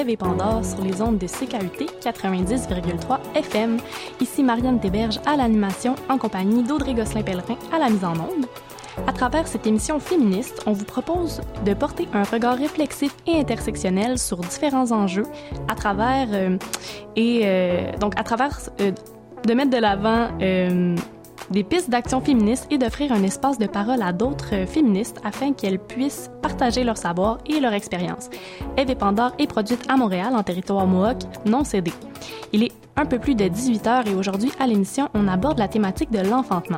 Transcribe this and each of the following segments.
2018 d'Ève et Pandore sur les ondes de CKUT 90,3 FM. Ici Marianne Théberge à l'animation en compagnie d'Audrey Gosselin-Pellerin à la mise en onde. À travers cette émission féministe, on vous propose de porter un regard réflexif et intersectionnel sur différents enjeux à travers euh, et euh, donc à travers euh, de mettre de l'avant des pistes d'action féministe et d'offrir un espace de parole à d'autres féministes afin qu'elles puissent partager leur savoir et leur expérience. Eve et Pandore est produite à Montréal en territoire Mohawk non cédé. Il est un peu plus de 18 heures et aujourd'hui à l'émission, on aborde la thématique de l'enfantement.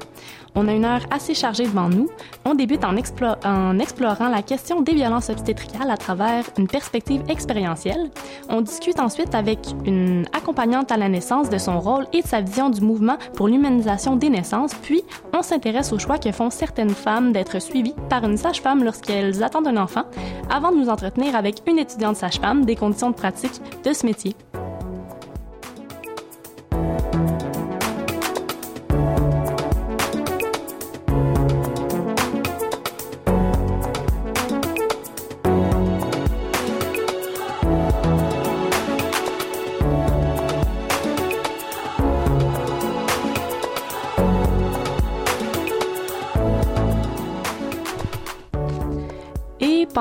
On a une heure assez chargée devant nous. On débute en, explo en, explorant la question des violences obstétricales à travers une perspective expérientielle. On discute ensuite avec une accompagnante à la naissance de son rôle et de sa vision du mouvement pour l'humanisation des naissances. Puis, on s'intéresse au choix que font certaines femmes d'être suivies par une sage-femme lorsqu'elles attendent un enfant, avant de nous entretenir avec une étudiante sage-femme des conditions de pratique de ce métier.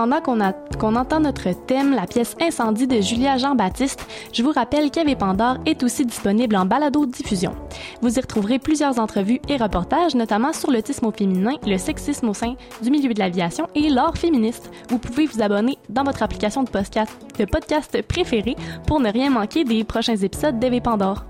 Pendant qu'on qu entend notre thème, la pièce Incendie de Julia Jean-Baptiste, je vous rappelle qu'Ave Pandore est aussi disponible en balado-diffusion. Vous y retrouverez plusieurs entrevues et reportages, notamment sur l'autisme au féminin, le sexisme au sein du milieu de l'aviation et l'art féministe. Vous pouvez vous abonner dans votre application de podcast, de podcast préférée pour ne rien manquer des prochains épisodes d'Ave Pandore.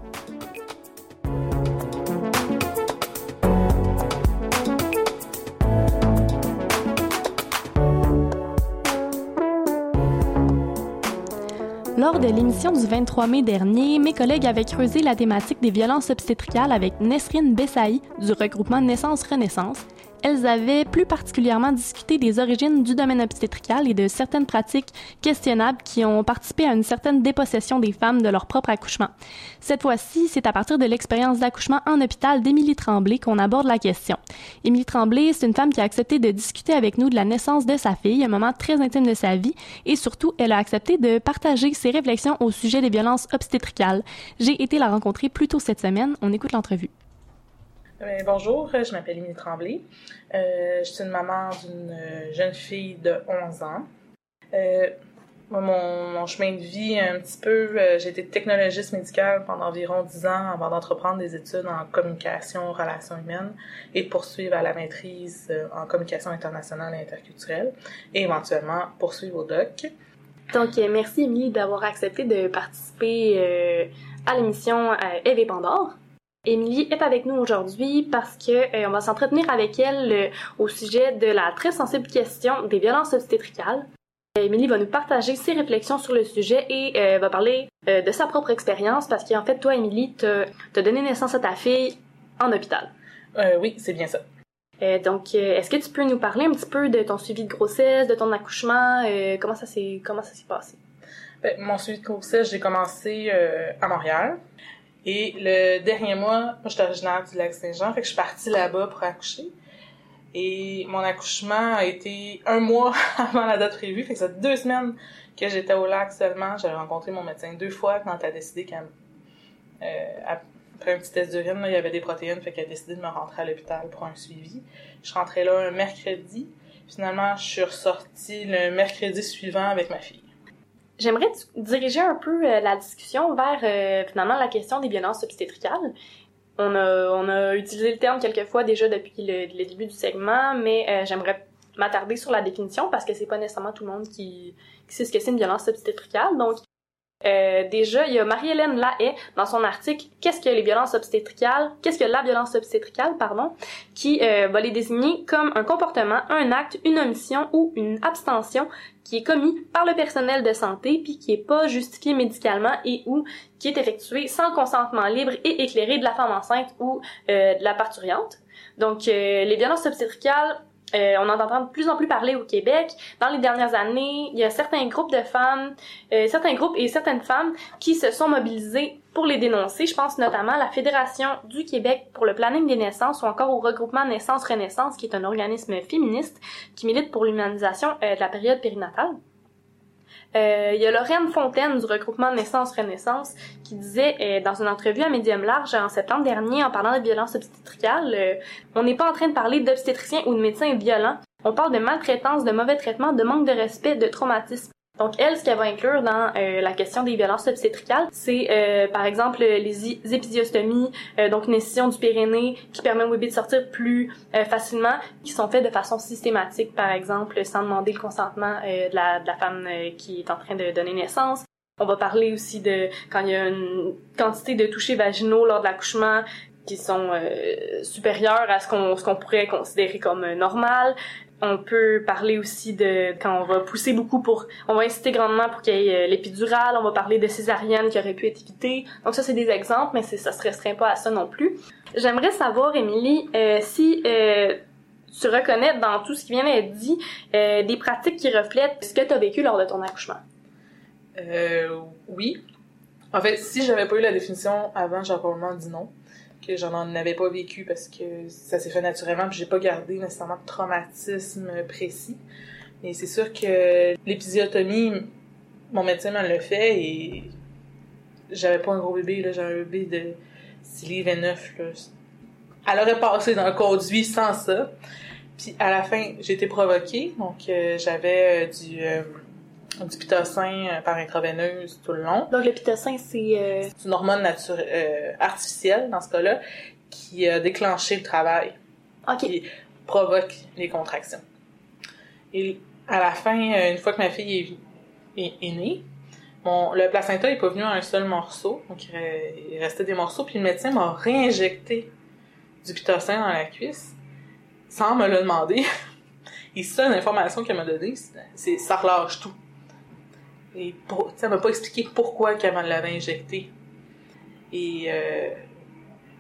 Lors de l'émission du 23 mai dernier, mes collègues avaient creusé la thématique des violences obstétricales avec Nesrine Bessaï du regroupement Naissance Renaissance. Elles avaient plus particulièrement discuté des origines du domaine obstétrical et de certaines pratiques questionnables qui ont participé à une certaine dépossession des femmes de leur propre accouchement. Cette fois-ci, c'est à partir de l'expérience d'accouchement en hôpital d'Émilie Tremblay qu'on aborde la question. Émilie Tremblay, c'est une femme qui a accepté de discuter avec nous de la naissance de sa fille, un moment très intime de sa vie, et surtout, elle a accepté de partager ses réflexions au sujet des violences obstétricales. J'ai été la rencontrer plus tôt cette semaine. On écoute l'entrevue. Euh, bonjour, je m'appelle Émilie Tremblay. Euh, je suis une maman d'une jeune fille de 11 ans. Euh, mon, chemin de vie, un petit peu, euh, j'ai été technologiste médicale pendant environ 10 ans avant d'entreprendre des études en communication, relations humaines et de poursuivre à la maîtrise euh, en communication internationale et interculturelle et éventuellement poursuivre au DOC. Donc, merci Émilie d'avoir accepté de participer à l'émission Eve Pandore. Émilie est avec nous aujourd'hui parce que euh, on va s'entretenir avec elle euh, au sujet de la très sensible question des violences obstétricales. Émilie va nous partager ses réflexions sur le sujet et euh, va parler euh, de sa propre expérience parce qu'en fait, toi, Émilie, t'as donné naissance à ta fille en hôpital. oui, c'est bien ça. donc, est-ce que tu peux nous parler un petit peu de ton suivi de grossesse, de ton accouchement, comment ça s'est comment ça s'est passé? Ben, mon suivi de grossesse, j'ai commencé à Montréal. Et le dernier mois, moi, j'étais originaire du lac Saint-Jean, fait que je suis partie là-bas pour accoucher. Et mon accouchement a été un mois avant la date prévue, fait que ça fait deux semaines que j'étais au lac seulement. J'avais rencontré mon médecin deux fois quand elle a décidé qu'elle euh, après un petit test d'urine, il y avait des protéines, fait qu'elle a décidé de me rentrer à l'hôpital pour un suivi. Je rentrais là un mercredi. Finalement, je suis ressortie le mercredi suivant avec ma fille. J'aimerais diriger un peu euh, la discussion vers euh, finalement la question des violences obstétricales. On a, utilisé le terme quelques fois déjà depuis le, début du segment, mais euh, j'aimerais m'attarder sur la définition parce que c'est pas nécessairement tout le monde qui, sait ce que c'est une violence obstétricale. Donc, déjà, il y a Marie-Hélène Lahaye dans son article Qu'est-ce que les violences obstétricales? Qu'est-ce que la violence obstétricale, pardon, qui va les désigner comme un comportement, un acte, une omission ou une abstention qui est commis par le personnel de santé puis qui est pas justifié médicalement et ou qui est effectué sans consentement libre et éclairé de la femme enceinte ou euh, de la parturiente. Donc, les violences obstétricales euh, on en entend de plus en plus parler au Québec. Dans les dernières années, il y a certains groupes de femmes, euh, certains groupes et certaines femmes qui se sont mobilisés pour les dénoncer. Je pense notamment à la Fédération du Québec pour le planning des naissances ou encore au regroupement Naissance Renaissance, qui est un organisme féministe qui milite pour l'humanisation euh, de la période périnatale. Euh, il y a Lorraine Fontaine du regroupement Naissance-Renaissance qui disait euh, dans une entrevue à Médium Large en septembre dernier en parlant de violence obstétricale, euh, on n'est pas en train de parler d'obstétriciens ou de médecins violents, on parle de maltraitance, de mauvais traitement, de manque de respect, de traumatisme. Donc elle, ce qu'elle va inclure dans euh, la question des violences obstétricales, c'est euh, par exemple les épisiostomies, euh, donc une incision du périnée qui permet au bébé de sortir plus facilement, qui sont faites de façon systématique, par exemple, sans demander le consentement de la, femme qui est en train de donner naissance. On va parler aussi de quand il y a une quantité de touchés vaginaux lors de l'accouchement qui sont supérieurs à ce qu'on pourrait considérer comme normal. On peut parler aussi de quand on va pousser beaucoup pour, on va inciter grandement pour qu'il y ait euh, l'épidurale, on va parler de césarienne qui aurait pu être évitée. Donc ça, c'est des exemples, mais ça se restreint pas à ça non plus. J'aimerais savoir, Émilie, euh, si euh, tu reconnais dans tout ce qui vient d'être dit des pratiques qui reflètent ce que tu as vécu lors de ton accouchement. Oui. En fait, si j'avais pas eu la définition avant, j'aurais probablement dit non que j'en avais pas vécu parce que ça s'est fait naturellement puis j'ai pas gardé nécessairement de traumatisme précis. Mais c'est sûr que l'épisiotomie, mon médecin me l'a fait et j'avais pas un gros bébé, là, j'avais un bébé de 6 livres et 9, là. Elle aurait passé dans le conduit sans ça. Puis à la fin, j'ai été provoquée, donc euh, j'avais euh, du... Du pitocin euh, par intraveineuse tout le long. Donc le pitocin, c'est... Euh... une hormone naturelle, euh, artificielle dans ce cas-là qui a déclenché le travail. OK. Qui provoque les contractions. Et à la fin, une fois que ma fille est, est, est née, mon, le placenta est pas venu à un seul morceau, donc il restait des morceaux, puis le médecin m'a réinjecté du pitocin dans la cuisse sans me le demander. Et ça, l'information qu'elle m'a donnée, c'est ça relâche tout. Et pour, ça m'a pas expliqué pourquoi qu'elle l'avait injecté. Et euh,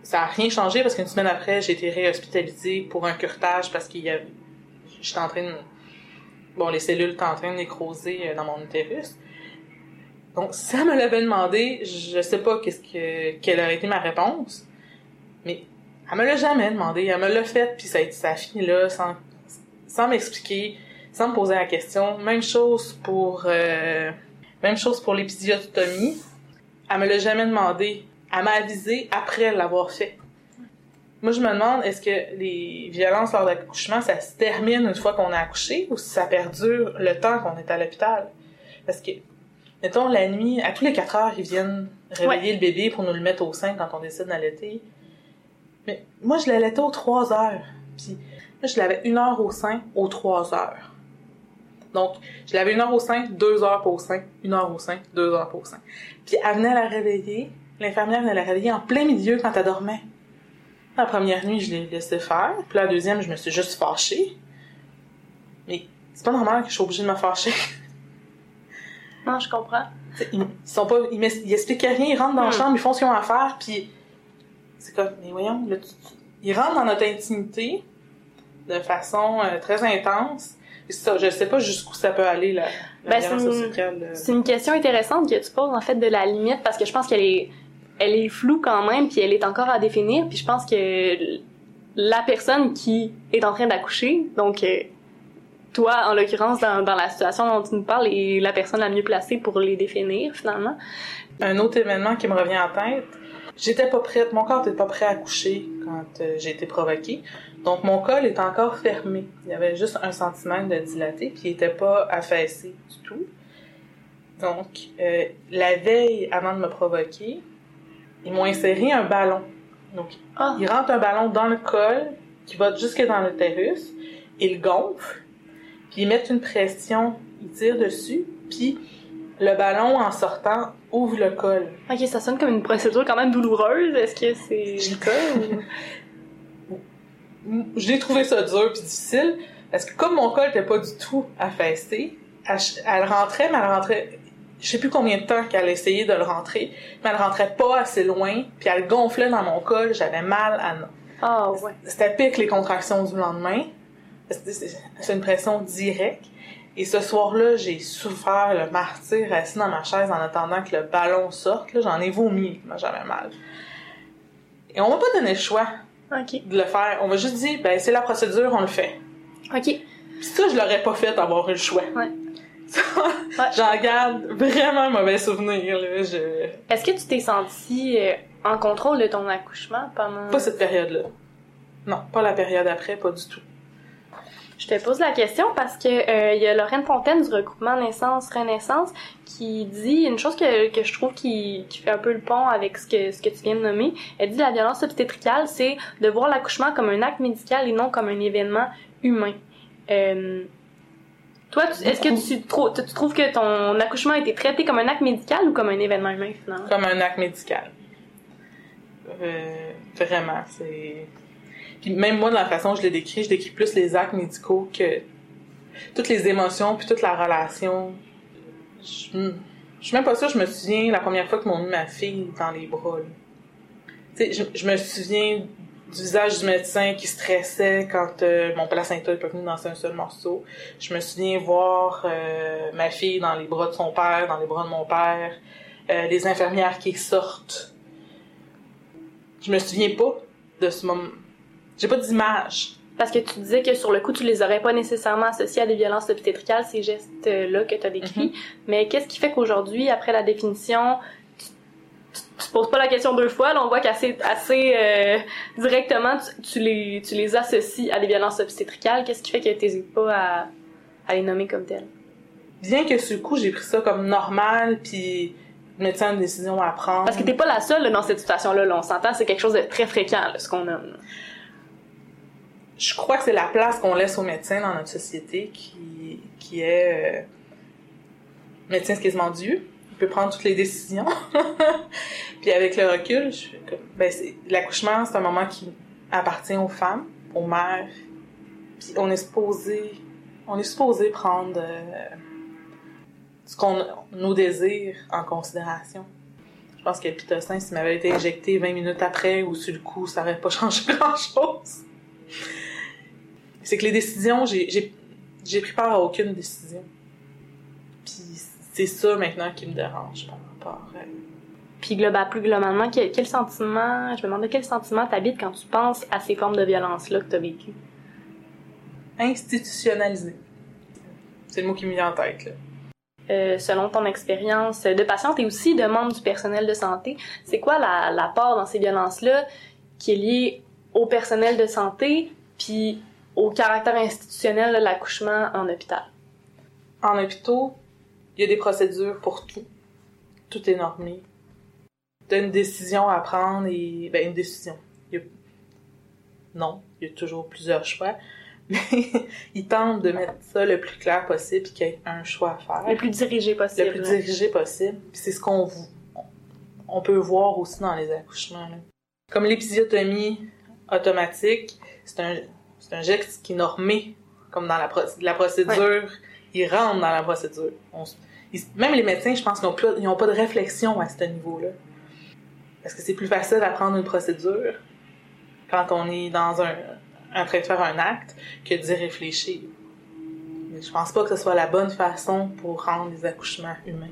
ça a rien changé parce qu'une semaine après, j'ai été réhospitalisée pour un curtage parce qu'il y avait, j'étais en train de, bon, les cellules étaient en train de nécroser euh, dans mon utérus. Donc, si elle me l'avait demandé, je sais pas qu'est-ce que, quelle aurait été ma réponse. Mais, elle me l'a jamais demandé. Elle me l'a fait, puis ça a, ça a fini là, sans, sans m'expliquer sans me poser la question. Même chose pour euh, même chose pour l'épisiotomie. Elle me l'a jamais demandé. Elle m'a avisé après l'avoir fait. Moi, je me demande, est-ce que les violences lors de l'accouchement, ça se termine une fois qu'on a accouché ou si ça perdure le temps qu'on est à l'hôpital? Parce que, mettons, la nuit, à tous les quatre heures, ils viennent réveiller ouais. le bébé pour nous le mettre au sein quand on décide d'allaiter. Mais moi, je l'allaitais aux trois heures. Puis, moi, je l'avais une heure au sein aux trois heures. Donc, je l'avais une heure au sein, deux heures pour au sein, une heure au sein, deux heures pour au sein. Puis elle venait la réveiller, l'infirmière venait la réveiller en plein milieu quand elle dormait. La première nuit, je l'ai laissé faire. Puis la deuxième, je me suis juste fâchée. Mais c'est pas normal que je sois obligée de me fâcher. Non, je comprends. Ils, sont pas, ils, ils expliquent rien, ils rentrent dans hmm. la chambre, ils font ce qu'ils ont à faire, puis c'est comme, mais voyons, là, tu, tu, ils rentrent dans notre intimité de façon euh, très intense, ça, je sais pas jusqu'où ça peut aller, la, la ben, c'est une, une question intéressante que tu poses, en fait, de la limite, parce que je pense qu'elle est, elle est floue quand même, puis elle est encore à définir, puis je pense que la personne qui est en train d'accoucher, donc euh, toi, en l'occurrence, dans, dans la situation dont tu nous parles, est la personne la mieux placée pour les définir, finalement. Un autre événement qui me revient en tête, j'étais pas prête, mon corps n'était pas prêt à accoucher quand euh, j'ai été provoquée. Donc, mon col est encore fermé. Il y avait juste un centimètre de dilaté, puis il était pas affaissé du tout. Donc, euh, la veille, avant de me provoquer, ils m'ont inséré un ballon. Donc, oh. ils rentrent un ballon dans le col, qui va jusque dans l'utérus, ils gonflent, puis ils mettent une pression, ils tirent dessus, puis le ballon, en sortant, ouvre le col. Ok, ça sonne comme une procédure quand même douloureuse. Est-ce que c'est? Ou... j'ai trouvé ça dur puis difficile parce que comme mon col n'était pas du tout affaissé, elle, elle, rentrait, mais elle rentrait, je sais plus combien de temps qu'elle essayait de le rentrer, mais elle rentrait pas assez loin, puis elle gonflait dans mon col, j'avais mal à Ah oh, ouais. C'était pique les contractions du lendemain. C'est une pression directe. Et ce soir-là, j'ai souffert le martyr assis dans ma chaise en attendant que le ballon sorte. J'en ai vomi, j'avais mal. Et on m'a pas donné le choix okay. de le faire. On m'a juste dit, ben c'est la procédure, on le fait. OK. Ça, je l'aurais pas fait avoir eu le choix. Ouais. J'en garde vraiment un mauvais souvenir. Je... Est-ce que tu t'es senti euh, en contrôle de ton accouchement pendant... Pas cette période-là. Non, pas la période après, pas du tout. Je te pose la question parce que euh, il y a Lorraine Fontaine du regroupement Naissance Renaissance qui dit une chose que, que je trouve qui, qui fait un peu le pont avec ce que ce que tu viens de nommer. Elle dit la violence obstétricale, c'est de voir l'accouchement comme un acte médical et non comme un événement humain. Euh, toi, est-ce que tu, tu, trouves que ton accouchement a été traité comme un acte médical ou comme un événement humain finalement? Comme un acte médical. Euh, vraiment, c'est puis même moi, dans la façon dont je le décris, je décris plus les actes médicaux que toutes les émotions puis toute la relation. Je, je suis même pas sûre, je me souviens la première fois que m'ont mis ma fille dans les bras. Tu sais, je, me souviens du visage du médecin qui stressait quand euh, mon placenta est pas venu dans un seul morceau. Je me souviens voir euh, ma fille dans les bras de son père, dans les bras de mon père, euh, les infirmières qui sortent. Je me souviens pas de ce moment j'ai pas d'image. Parce que tu disais que sur le coup, tu les aurais pas nécessairement associés à des violences obstétricales, ces gestes-là que tu as décrits. Mhm. Mais qu'est-ce qui fait qu'aujourd'hui, après la définition, tu, te poses pas la question deux fois, là, on voit qu'assez assez, euh, directement, tu, les, tu les associes à des violences obstétricales. Qu'est-ce qui fait que tu pas à, à les nommer comme telles? Bien que sur le coup, j'ai pris ça comme normal, puis médecin une décision à prendre. Parce que t'es pas la seule dans cette situation-là, là, on s'entend, c'est quelque chose de très fréquent, ce qu'on nomme je crois que c'est la place qu'on laisse aux médecins dans notre société qui, qui est euh, médecin c'est quasiment Dieu. Il peut prendre toutes les décisions. Puis avec le recul, je ben l'accouchement, c'est un moment qui appartient aux femmes, aux mères. Puis on est supposé, on est supposé prendre euh, ce qu'on, nos désirs en considération. Je pense que le pitocin, s'il m'avait été injecté 20 minutes après ou sur le coup, ça n'aurait pas changé grand-chose c'est que les décisions, j'ai pris part à aucune décision. Puis c'est ça maintenant qui me dérange par rapport à... Puis global, plus globalement, quel, sentiment, je me demande quel sentiment t'habites quand tu penses à ces formes de violence-là que tu as vécues? Institutionnalisé. C'est le mot qui me vient en tête, là. Euh, selon ton expérience de patiente et aussi de membre du personnel de santé, c'est quoi la, la part dans ces violences-là qui est liée au personnel de santé, puis au caractère institutionnel de l'accouchement en hôpital? En hôpital, il y a des procédures pour tout. Tout est normé. Tu as une décision à prendre et. Ben, une décision. Non, il y a toujours plusieurs choix. Mais ils tentent de mettre ça le plus clair possible et qu'il y ait un choix à faire. Le plus dirigé possible. Le plus dirigé possible. c'est ce qu'on on peut voir aussi dans les accouchements. Comme l'épisiotomie automatique, c'est un, c'est un geste qui est normé, comme dans la, la procédure. Ils rentrent dans la procédure. même les médecins, je pense, ils n'ont pas de réflexion à ce niveau-là. Parce que c'est plus facile d'apprendre une procédure quand on est dans un, en train de faire un acte que d'y réfléchir. Mais je pense pas que ce soit la bonne façon pour rendre les accouchements humains.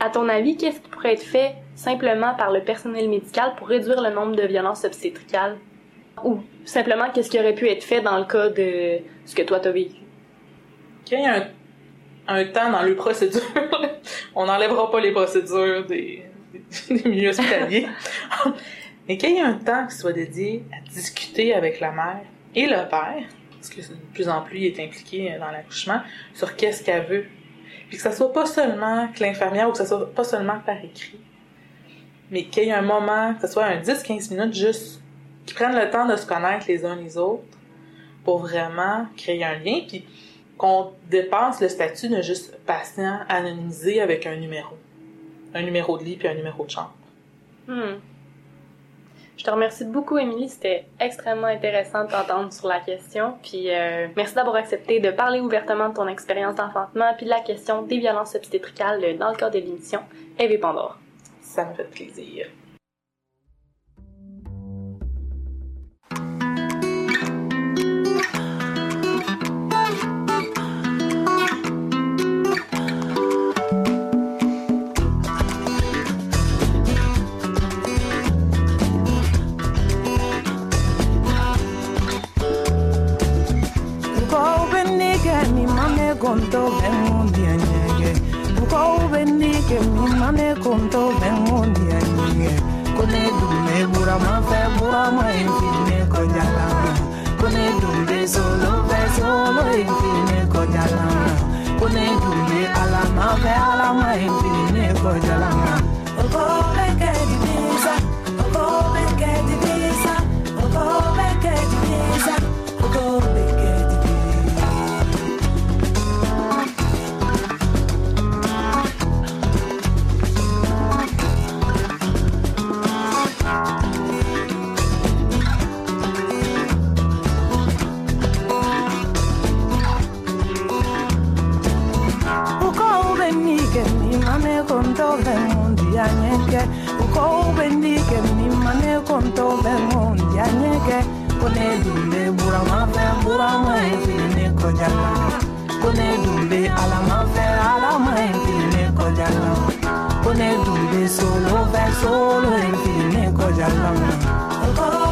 À ton avis, qu'est-ce qui pourrait être fait simplement par le personnel médical pour réduire le nombre de violences obstétricales? Ou simplement qu'est-ce qui aurait pu être fait dans le cas de ce que toi t'as vécu? Qu'il y ait un, un temps dans les procédures, on n'enlèvera pas les procédures des, milieux hospitaliers, mais qu'il y ait un temps qui soit dédié à discuter avec la mère et le père, parce que de plus en plus il est impliqué dans l'accouchement, sur qu'est-ce qu'elle veut. Puis que ça soit pas seulement que l'infirmière ou que ça soit pas seulement par écrit, mais qu'il y ait un moment, que ce soit un 10-15 minutes juste qui prennent le temps de se connaître les uns les autres pour vraiment créer un lien, puis qu'on dépasse le statut de juste patient anonymisé avec un numéro. Un numéro de lit puis un numéro de chambre. Hmm. Je te remercie beaucoup, Émilie. C'était extrêmement intéressant de t'entendre sur la question. Puis euh, merci d'avoir accepté de parler ouvertement de ton expérience d'enfantement puis de la question des violences obstétricales dans le cadre de l'émission Eve Pandore. Ça me fait plaisir. contobe mundia nyege buko ubendike mimane contobe mundia nyege kone dume bura mafe bura ma infine kojala kone dume solo ve solo infine kojala kone dume ala mafe ala ma infine kojala Ogo oh, beke di mesa, ogo oh, beke di konto bengo ndianyeke kone dumbe burama fɛ burama ye filini kɔja la kone dumbe alama fɛ alama ye filini kɔja la kone dumbe solo fɛ solo ye filini kɔja la.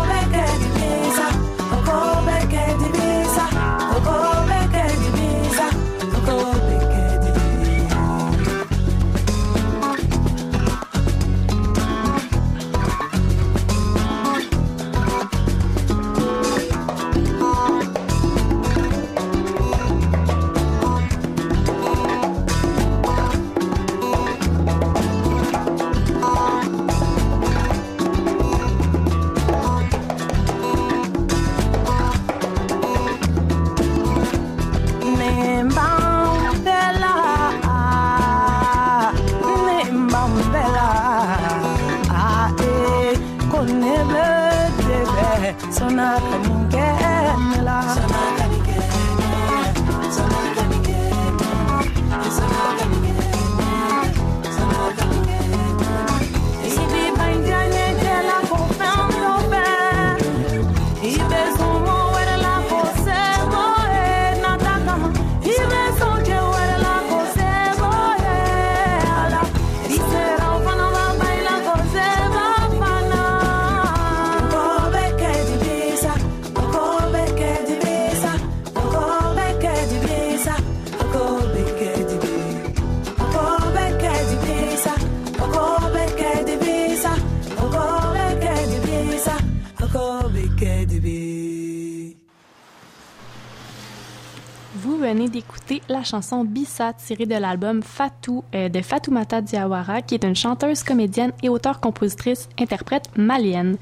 Chanson Bissa tirée de l'album Fatou euh, de Fatoumata Diawara, qui est une chanteuse, comédienne et auteure-compositrice, interprète malienne.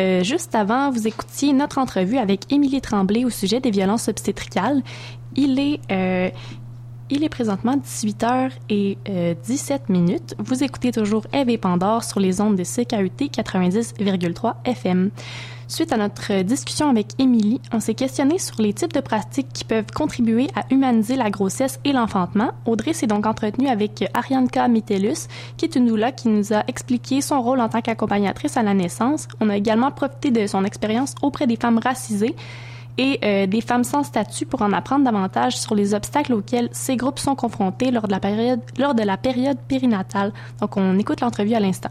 Euh, juste avant, vous écoutiez notre entrevue avec Émilie Tremblay au sujet des violences obstétricales. Il est, euh, il est présentement 18h et euh, 17 minutes. Vous écoutez toujours Eve et Pandore sur les ondes de CKUT 90,3 FM. Suite à notre discussion avec Émilie, on s'est questionné sur les types de pratiques qui peuvent contribuer à humaniser la grossesse et l'enfantement. Audrey s'est donc entretenue avec Arianka Mitellus, qui est une doula qui nous a expliqué son rôle en tant qu'accompagnatrice à la naissance. On a également profité de son expérience auprès des femmes racisées et euh, des femmes sans statut pour en apprendre davantage sur les obstacles auxquels ces groupes sont confrontés lors de la période, périnatale. Donc, on écoute l'entrevue à l'instant.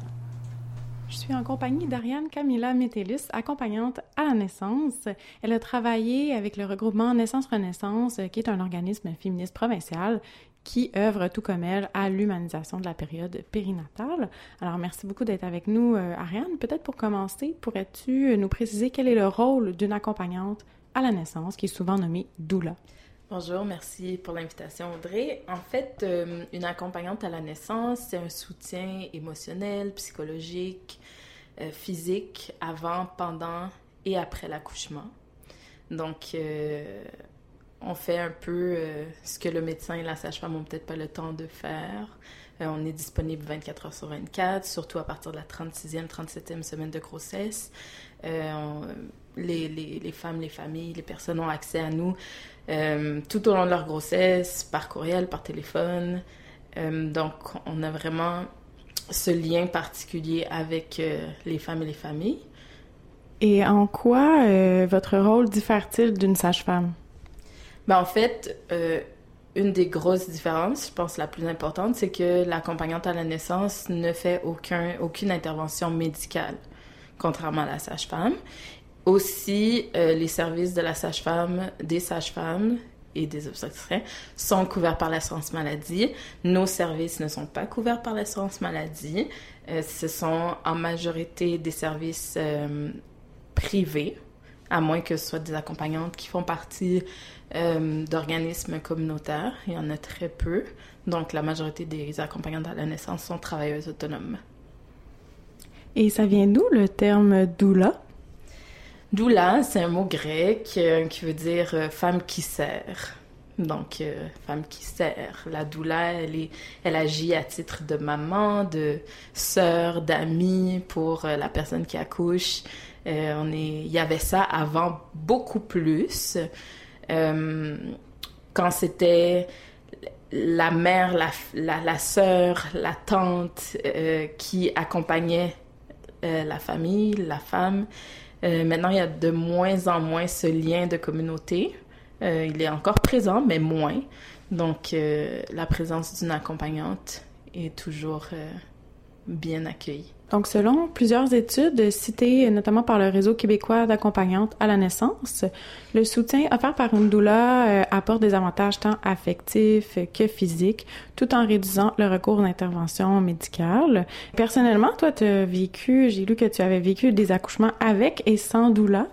Je suis en compagnie d'Ariane Camilla Metellus, accompagnante à la naissance. Elle a travaillé avec le regroupement Naissance-Renaissance, qui est un organisme féministe provincial qui œuvre tout comme elle à l'humanisation de la période périnatale. Alors, merci beaucoup d'être avec nous, euh, Ariane. Peut-être pour commencer, pourrais-tu nous préciser quel est le rôle d'une accompagnante à la naissance, qui est souvent nommée doula? Bonjour, merci pour l'invitation Audrey. En fait, euh, une accompagnante à la naissance, c'est un soutien émotionnel, psychologique, euh, physique avant, pendant et après l'accouchement. Donc, euh, on fait un peu ce que le médecin et la sage-femme n'ont peut-être pas le temps de faire. On est disponible 24 heures sur 24, surtout à partir de la 36e, 37e semaine de grossesse. Les, les, les femmes, les familles, les personnes ont accès à nous euh, tout au long de leur grossesse, par courriel, par téléphone. Euh, donc, on a vraiment ce lien particulier avec euh, les femmes et les familles. Et en quoi votre rôle diffère-t-il d'une sage-femme? Ben, en fait, une des grosses différences, je pense la plus importante, c'est que l'accompagnante à la naissance ne fait aucun, aucune intervention médicale, contrairement à la sage-femme. Aussi, euh, les services de la sage-femme, des sages-femmes et des obstétriciens sont couverts par l'assurance maladie. Nos services ne sont pas couverts par l'assurance maladie. Euh, ce sont en majorité des services euh, privés, à moins que ce soit des accompagnantes qui font partie d'organismes communautaires. Il y en a très peu. Donc, la majorité des accompagnantes à la naissance sont travailleuses autonomes. Et ça vient d'où le terme doula? Doula, c'est un mot grec euh, qui veut dire euh, femme qui sert. Donc, euh, femme qui sert. La doula, elle, est, elle agit à titre de maman, de sœur, d'amie pour la personne qui accouche. on est, il y avait ça avant beaucoup plus. quand c'était la mère, la, la, la sœur, la tante qui accompagnait la famille, la femme. Euh, maintenant, il y a de moins en moins ce lien de communauté. Euh, il est encore présent, mais moins. Donc, euh, la présence d'une accompagnante est toujours bien accueillie. Donc, selon plusieurs études citées notamment par le réseau québécois d'accompagnantes à la naissance, le soutien offert par une doula euh, apporte des avantages tant affectifs que physiques, tout en réduisant le recours d'intervention médicale. Personnellement, toi, tu as vécu, j'ai lu que tu avais vécu des accouchements avec et sans doula.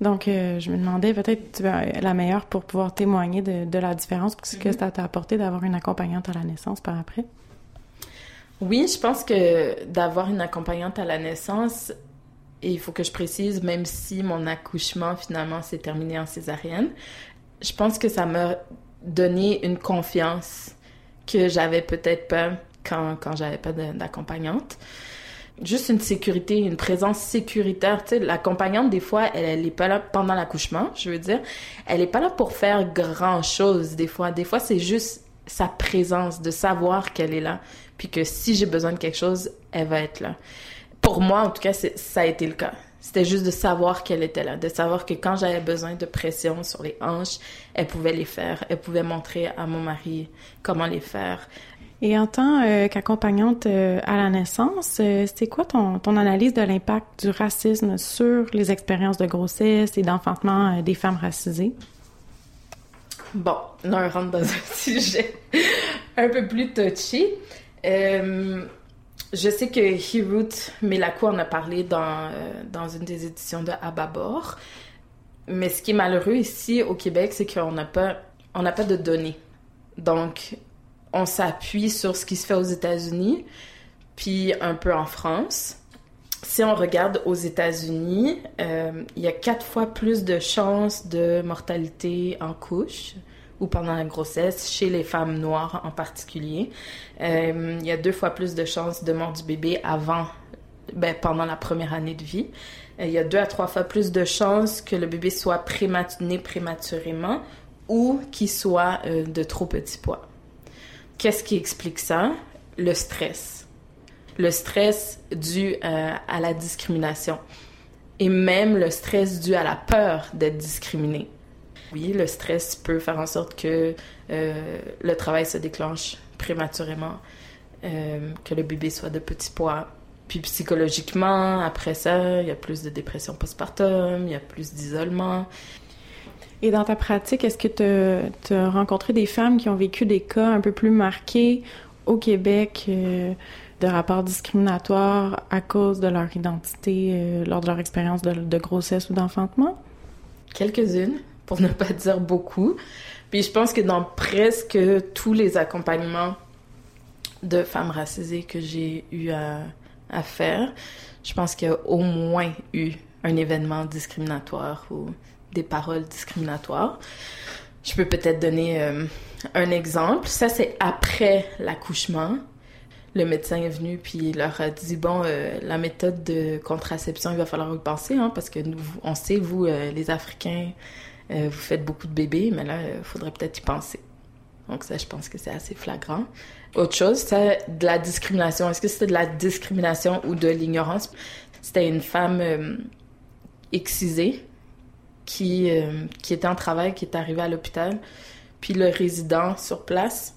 Donc, euh, je me demandais peut-être tu es la meilleure pour pouvoir témoigner de, de la différence, ce que mm-hmm. ça t'a apporté d'avoir une accompagnante à la naissance par après. Oui, je pense que d'avoir une accompagnante à la naissance, et il faut que je précise, même si mon accouchement finalement s'est terminé en césarienne, je pense que ça m'a donné une confiance que j'avais peut-être pas quand, quand j'avais pas d'accompagnante. Juste une sécurité, une présence sécuritaire. Tu l'accompagnante, des fois, elle, elle est pas là pendant l'accouchement, je veux dire. Elle est pas là pour faire grand chose, des fois. Des fois, c'est juste sa présence, de savoir qu'elle est là puis que si j'ai besoin de quelque chose, elle va être là. Pour moi, en tout cas, ça a été le cas. C'était juste de savoir qu'elle était là, de savoir que quand j'avais besoin de pression sur les hanches, elle pouvait les faire, elle pouvait montrer à mon mari comment les faire. Et en tant euh, qu'accompagnante euh, à la naissance, euh, c'est quoi ton, ton, analyse de l'impact du racisme sur les expériences de grossesse et d'enfantement des femmes racisées? Bon, là, on rentre dans un sujet un peu plus touchy. Euh, je sais que Hirut Melakou en a parlé dans, euh, dans une des éditions de Ababor. Mais ce qui est malheureux ici au Québec, c'est qu'on n'a pas, pas de données. Donc, on s'appuie sur ce qui se fait aux États-Unis, puis un peu en France. Si on regarde aux États-Unis, euh, il y a quatre fois plus de chances de mortalité en couche ou pendant la grossesse, chez les femmes noires en particulier. Euh, il y a deux fois plus de chances de mort du bébé avant, ben, pendant la première année de vie. Euh, il y a deux à trois fois plus de chances que le bébé soit prématuré prématurément ou qu'il soit euh, de trop petit poids. Qu'est-ce qui explique ça? Le stress. Le stress dû à la discrimination. Et même le stress dû à la peur d'être discriminé. Oui, le stress peut faire en sorte que euh, le travail se déclenche prématurément, euh, que le bébé soit de petit poids. Puis psychologiquement, après ça, il y a plus de dépression postpartum, il y a plus d'isolement. Et dans ta pratique, est-ce que tu as rencontré des femmes qui ont vécu des cas un peu plus marqués au Québec euh, de rapports discriminatoires à cause de leur identité lors de leur expérience de, de grossesse ou d'enfantement? Quelques-unes pour ne pas dire beaucoup. Puis je pense que dans presque tous les accompagnements de femmes racisées que j'ai eu à, faire, je pense qu'il y a au moins eu un événement discriminatoire ou des paroles discriminatoires. Je peux peut-être donner euh, un exemple. Ça, c'est après l'accouchement. Le médecin est venu puis il leur a dit bon euh, la méthode de contraception il va falloir y penser hein, parce que nous on sait vous euh, les Africains euh, vous faites beaucoup de bébés, mais là, il euh, faudrait peut-être y penser. Donc ça, je pense que c'est assez flagrant. Autre chose, c'est de la discrimination. Est-ce que c'était de la discrimination ou de l'ignorance? C'était une femme euh, excisée qui, qui était en travail, qui est arrivée à l'hôpital. Puis le résident sur place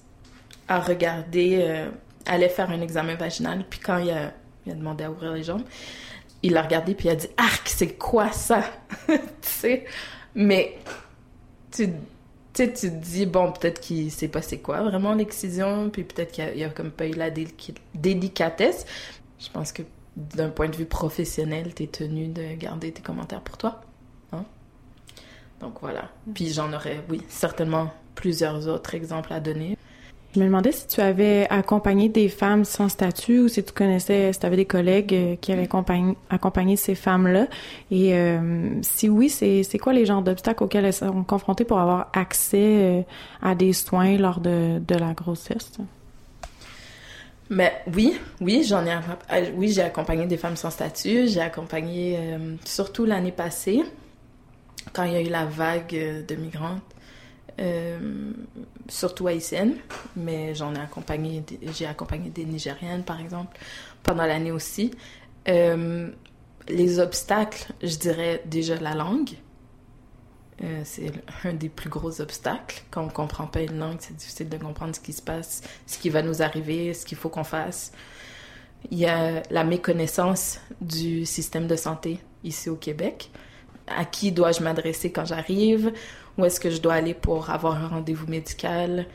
a regardé, allait faire un examen vaginal. Puis quand il a, il a demandé à ouvrir les jambes, il l'a regardé puis il a dit « Arc, c'est quoi ça? » Tu sais? Mais tu tu te dis, bon, peut-être qu'il sait pas c'est quoi vraiment l'excision, puis peut-être qu'il y, a comme pas eu la délicatesse. Je pense que d'un point de vue professionnel, tu es tenu de garder tes commentaires pour toi. Hein? Donc voilà. Puis j'en aurais, oui, certainement plusieurs autres exemples à donner. Je me demandais si tu avais accompagné des femmes sans statut ou si tu connaissais, si tu avais des collègues euh, qui avaient accompagné, ces femmes-là. Et euh, si oui, c'est, quoi les genres d'obstacles auxquels elles sont confrontées pour avoir accès euh, à des soins lors de, la grossesse? Mais oui, oui, j'en ai, oui, j'ai accompagné des femmes sans statut. J'ai accompagné, surtout l'année passée, quand il y a eu la vague de migrantes euh, surtout haïtiennes, mais j'en ai accompagné, j'ai accompagné des Nigériennes par exemple pendant l'année aussi. Euh, les obstacles, je dirais déjà la langue. Euh, c'est un des plus gros obstacles. Quand on comprend pas une langue, c'est difficile de comprendre ce qui se passe, ce qui va nous arriver, ce qu'il faut qu'on fasse. Il y a la méconnaissance du système de santé ici au Québec. À qui dois-je m'adresser quand j'arrive? Où est-ce que je dois aller pour avoir un rendez-vous médical?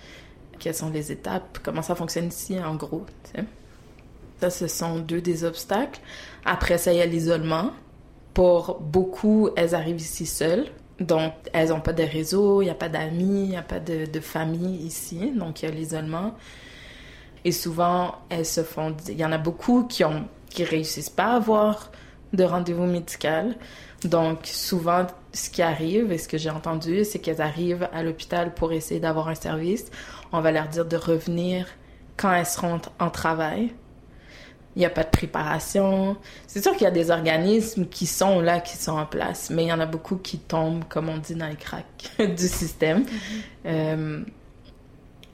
Quelles sont les étapes? Comment ça fonctionne ici, en gros? Ça, ce sont deux des obstacles. Après ça, il y a l'isolement. Pour beaucoup, elles arrivent ici seules. Donc, elles n'ont pas de réseau, il n'y a pas d'amis, il n'y a pas de, famille ici. Donc, il y a l'isolement. Et souvent, elles se font... Il y en a beaucoup qui ont qui réussissent pas à avoir de rendez-vous médical. Donc, souvent, ce qui arrive et ce que j'ai entendu, c'est qu'elles arrivent à l'hôpital pour essayer d'avoir un service. On va leur dire de revenir quand elles seront en travail. Il n'y a pas de préparation. C'est sûr qu'il y a des organismes qui sont là, qui sont en place, mais il y en a beaucoup qui tombent, comme on dit, dans les cracks du système. Mm-hmm. euh,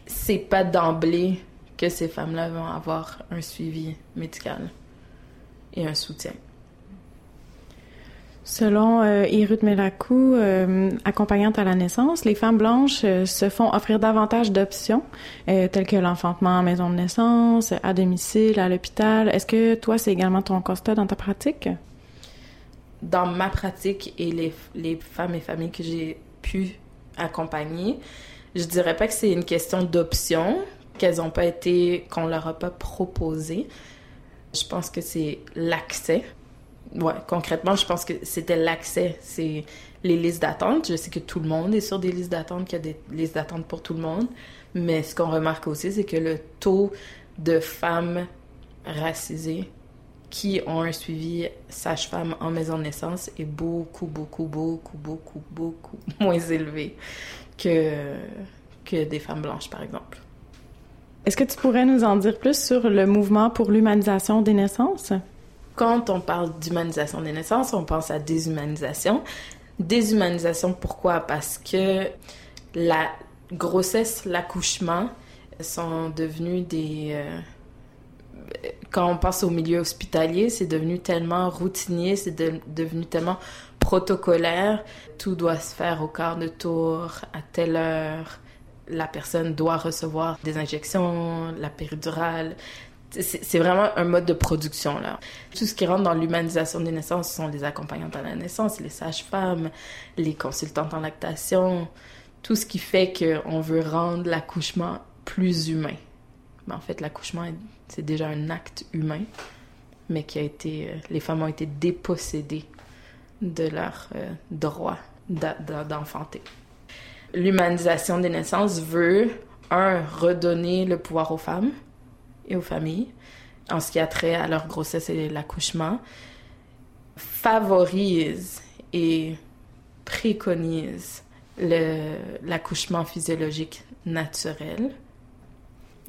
c'est pas d'emblée que ces femmes-là vont avoir un suivi médical et un soutien. Selon euh, Melakou, euh, accompagnante à la naissance, les femmes blanches euh, se font offrir davantage d'options, euh, telles que l'enfantement en maison de naissance, à domicile, à l'hôpital. Est-ce que toi, c'est également ton constat dans ta pratique? Dans ma pratique et les, les femmes et familles que j'ai pu accompagner, je dirais pas que c'est une question d'options, qu'elles n'ont pas été, qu'on leur a pas proposé. Je pense que c'est l'accès ouais, concrètement, je pense que c'était l'accès. C'est les listes d'attente. Je sais que tout le monde est sur des listes d'attente, qu'il y a des listes d'attente pour tout le monde. Mais ce qu'on remarque aussi, c'est que le taux de femmes racisées qui ont un suivi sage-femme en maison de naissance est beaucoup, beaucoup, beaucoup, beaucoup, beaucoup moins élevé que, que des femmes blanches, par exemple. Est-ce que tu pourrais nous en dire plus sur le mouvement pour l'humanisation des naissances? Quand on parle d'humanisation des naissances, on pense à déshumanisation. Déshumanisation, pourquoi? Parce que la grossesse, l'accouchement sont devenus des... Euh, quand on pense au milieu hospitalier, c'est devenu tellement routinier, c'est devenu tellement protocolaire. Tout doit se faire au quart de tour, à telle heure. La personne doit recevoir des injections, la péridurale, c'est vraiment un mode de production, là. Tout ce qui rentre dans l'humanisation des naissances sont les accompagnantes à la naissance, les sages-femmes, les consultantes en lactation, tout ce qui fait qu'on veut rendre l'accouchement plus humain. Mais en fait, l'accouchement, c'est déjà un acte humain, mais qui a été... Euh, les femmes ont été dépossédées de leur euh, droit d'enfanter. L'humanisation des naissances veut, un, redonner le pouvoir aux femmes, et aux familles en ce qui a trait à leur grossesse et l'accouchement favorise et préconise l'accouchement physiologique naturel.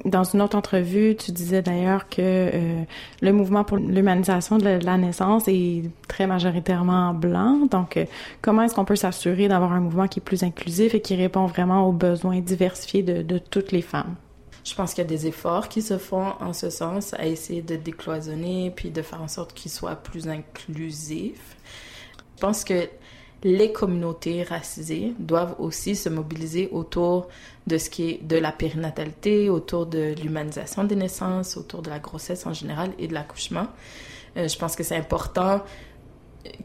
Dans une autre entrevue, tu disais d'ailleurs que euh, le mouvement pour l'humanisation de la naissance est très majoritairement blanc. Donc, euh, comment est-ce qu'on peut s'assurer d'avoir un mouvement qui est plus inclusif et qui répond vraiment aux besoins diversifiés de, de toutes les femmes? Je pense qu'il y a des efforts qui se font en ce sens à essayer de décloisonner puis de faire en sorte qu'il soit plus inclusif. Je pense que les communautés racisées doivent aussi se mobiliser autour de ce qui est de la périnatalité, autour de l'humanisation des naissances, autour de la grossesse en général et de l'accouchement. Euh, je pense que c'est important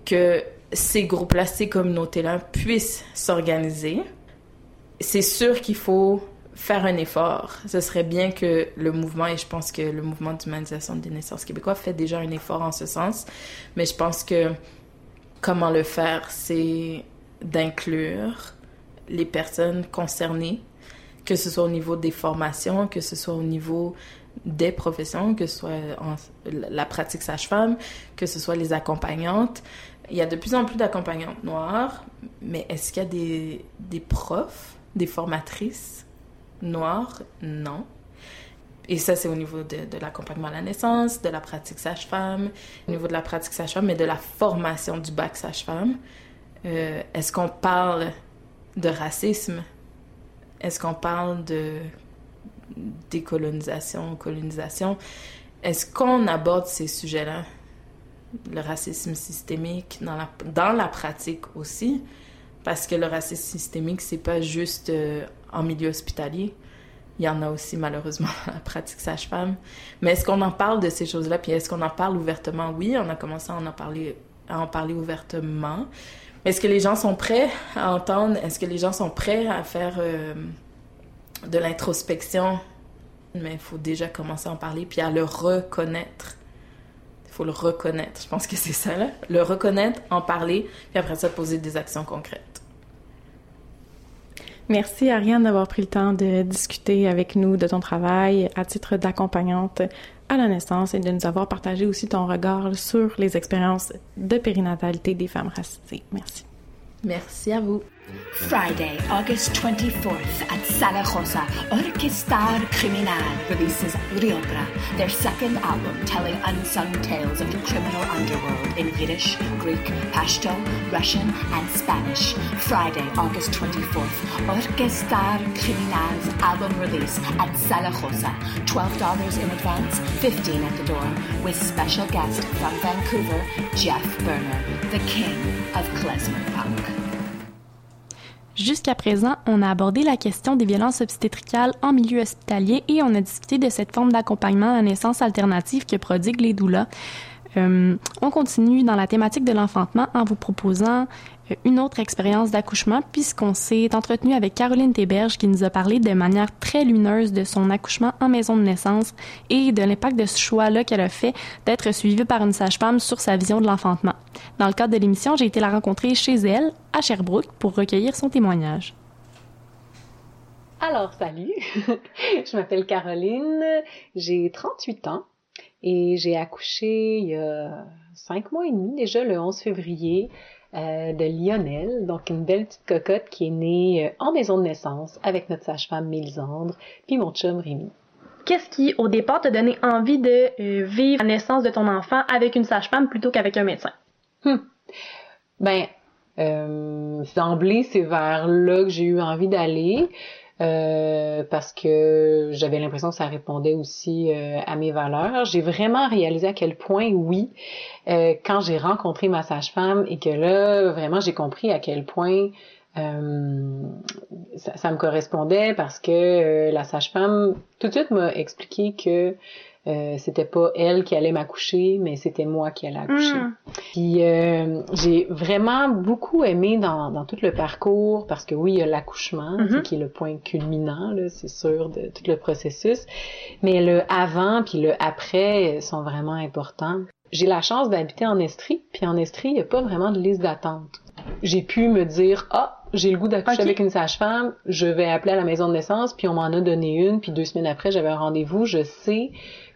que ces groupes-là, ces communautés-là puissent s'organiser c'est sûr qu'il faut faire un effort. Ce serait bien que le mouvement, et je pense que le mouvement d'humanisation des naissances québécois fait déjà un effort en ce sens, mais je pense que comment le faire, c'est d'inclure les personnes concernées, que ce soit au niveau des formations, que ce soit au niveau des professions, que ce soit la pratique sage-femme, que ce soit les accompagnantes. Il y a de plus en plus d'accompagnantes noires, mais est-ce qu'il y a des profs, des formatrices noires? Non. Et ça, c'est au niveau de, de l'accompagnement à la naissance, de la pratique sage-femme, au niveau de la pratique sage-femme, mais de la formation du bac sage-femme. Euh, est-ce qu'on parle de racisme? Est-ce qu'on parle de décolonisation, colonisation? Est-ce qu'on aborde ces sujets-là? Le racisme systémique dans la, dans la pratique aussi? Parce que le racisme systémique, c'est pas juste euh, en milieu hospitalier. Il y en a aussi malheureusement la pratique sage-femme. Mais est-ce qu'on en parle de ces choses-là? Puis est-ce qu'on en parle ouvertement? Oui, on a commencé à en parler, à en parler ouvertement. Est-ce que les gens sont prêts à entendre? Est-ce que les gens sont prêts à faire euh, de l'introspection? Mais il faut déjà commencer à en parler, puis à le reconnaître. Il faut le reconnaître. Je pense que c'est ça, là. Le reconnaître, en parler, puis après ça, poser des actions concrètes. Merci Ariane d'avoir pris le temps de discuter avec nous de ton travail à titre d'accompagnante à la naissance et de nous avoir partagé aussi ton regard sur les expériences de périnatalité des femmes racisées. Merci. Merci à vous. Friday, August 24th at Zaragoza, Orquestar Criminal releases Riobra, their second album telling unsung tales of the criminal underworld in Yiddish, Greek, Pashto, Russian, and Spanish. Friday, August 24th, Orquestar Criminal's album release at Zaragoza. $12 in advance, 15 at the door, with special guest from Vancouver, Jeff Berner, the king of klezmer punk. Jusqu'à présent, on a abordé la question des violences obstétricales en milieu hospitalier et on a discuté de cette forme d'accompagnement à naissance alternative que prodiguent les doulas. Euh, on continue dans la thématique de l'enfantement en vous proposant une autre expérience d'accouchement puisqu'on s'est entretenu avec Caroline Théberge qui nous a parlé de manière très lumineuse de son accouchement en maison de naissance et de l'impact de ce choix-là qu'elle a fait d'être suivie par une sage-femme sur sa vision de l'enfantement. Dans le cadre de l'émission, j'ai été la rencontrer chez elle, à Sherbrooke, pour recueillir son témoignage. Alors, salut, je m'appelle Caroline, j'ai 38 ans et j'ai accouché il y a cinq mois et demi déjà, le 11 février, euh, de Lionel, donc une belle petite cocotte qui est née euh, en maison de naissance avec notre sage-femme Mélisandre, puis mon chum Rémi. Qu'est-ce qui, au départ, t'a donné envie de euh, vivre la naissance de ton enfant avec une sage-femme plutôt qu'avec un médecin? Hum. Ben, euh, d'emblée, c'est vers là que j'ai eu envie d'aller. Euh, parce que j'avais l'impression que ça répondait aussi euh, à mes valeurs. J'ai vraiment réalisé à quel point, oui, euh, quand j'ai rencontré ma sage-femme et que là, vraiment, j'ai compris à quel point ça, ça, me correspondait parce que la sage-femme tout de suite m'a expliqué que euh, c'était pas elle qui allait m'accoucher, mais c'était moi qui allais accoucher. Mm. Puis euh, j'ai vraiment beaucoup aimé dans, dans tout le parcours, parce que oui, il y a l'accouchement, Mhm. qui est le point culminant, là, c'est sûr, de tout le processus. Mais le avant puis le après sont vraiment importants. J'ai la chance d'habiter en Estrie, puis en Estrie, il n'y a pas vraiment de liste d'attente. J'ai pu me dire, ah, j'ai le goût d'accoucher avec une sage-femme, je vais appeler à la maison de naissance, puis on m'en a donné une, puis deux semaines après, j'avais un rendez-vous. Je sais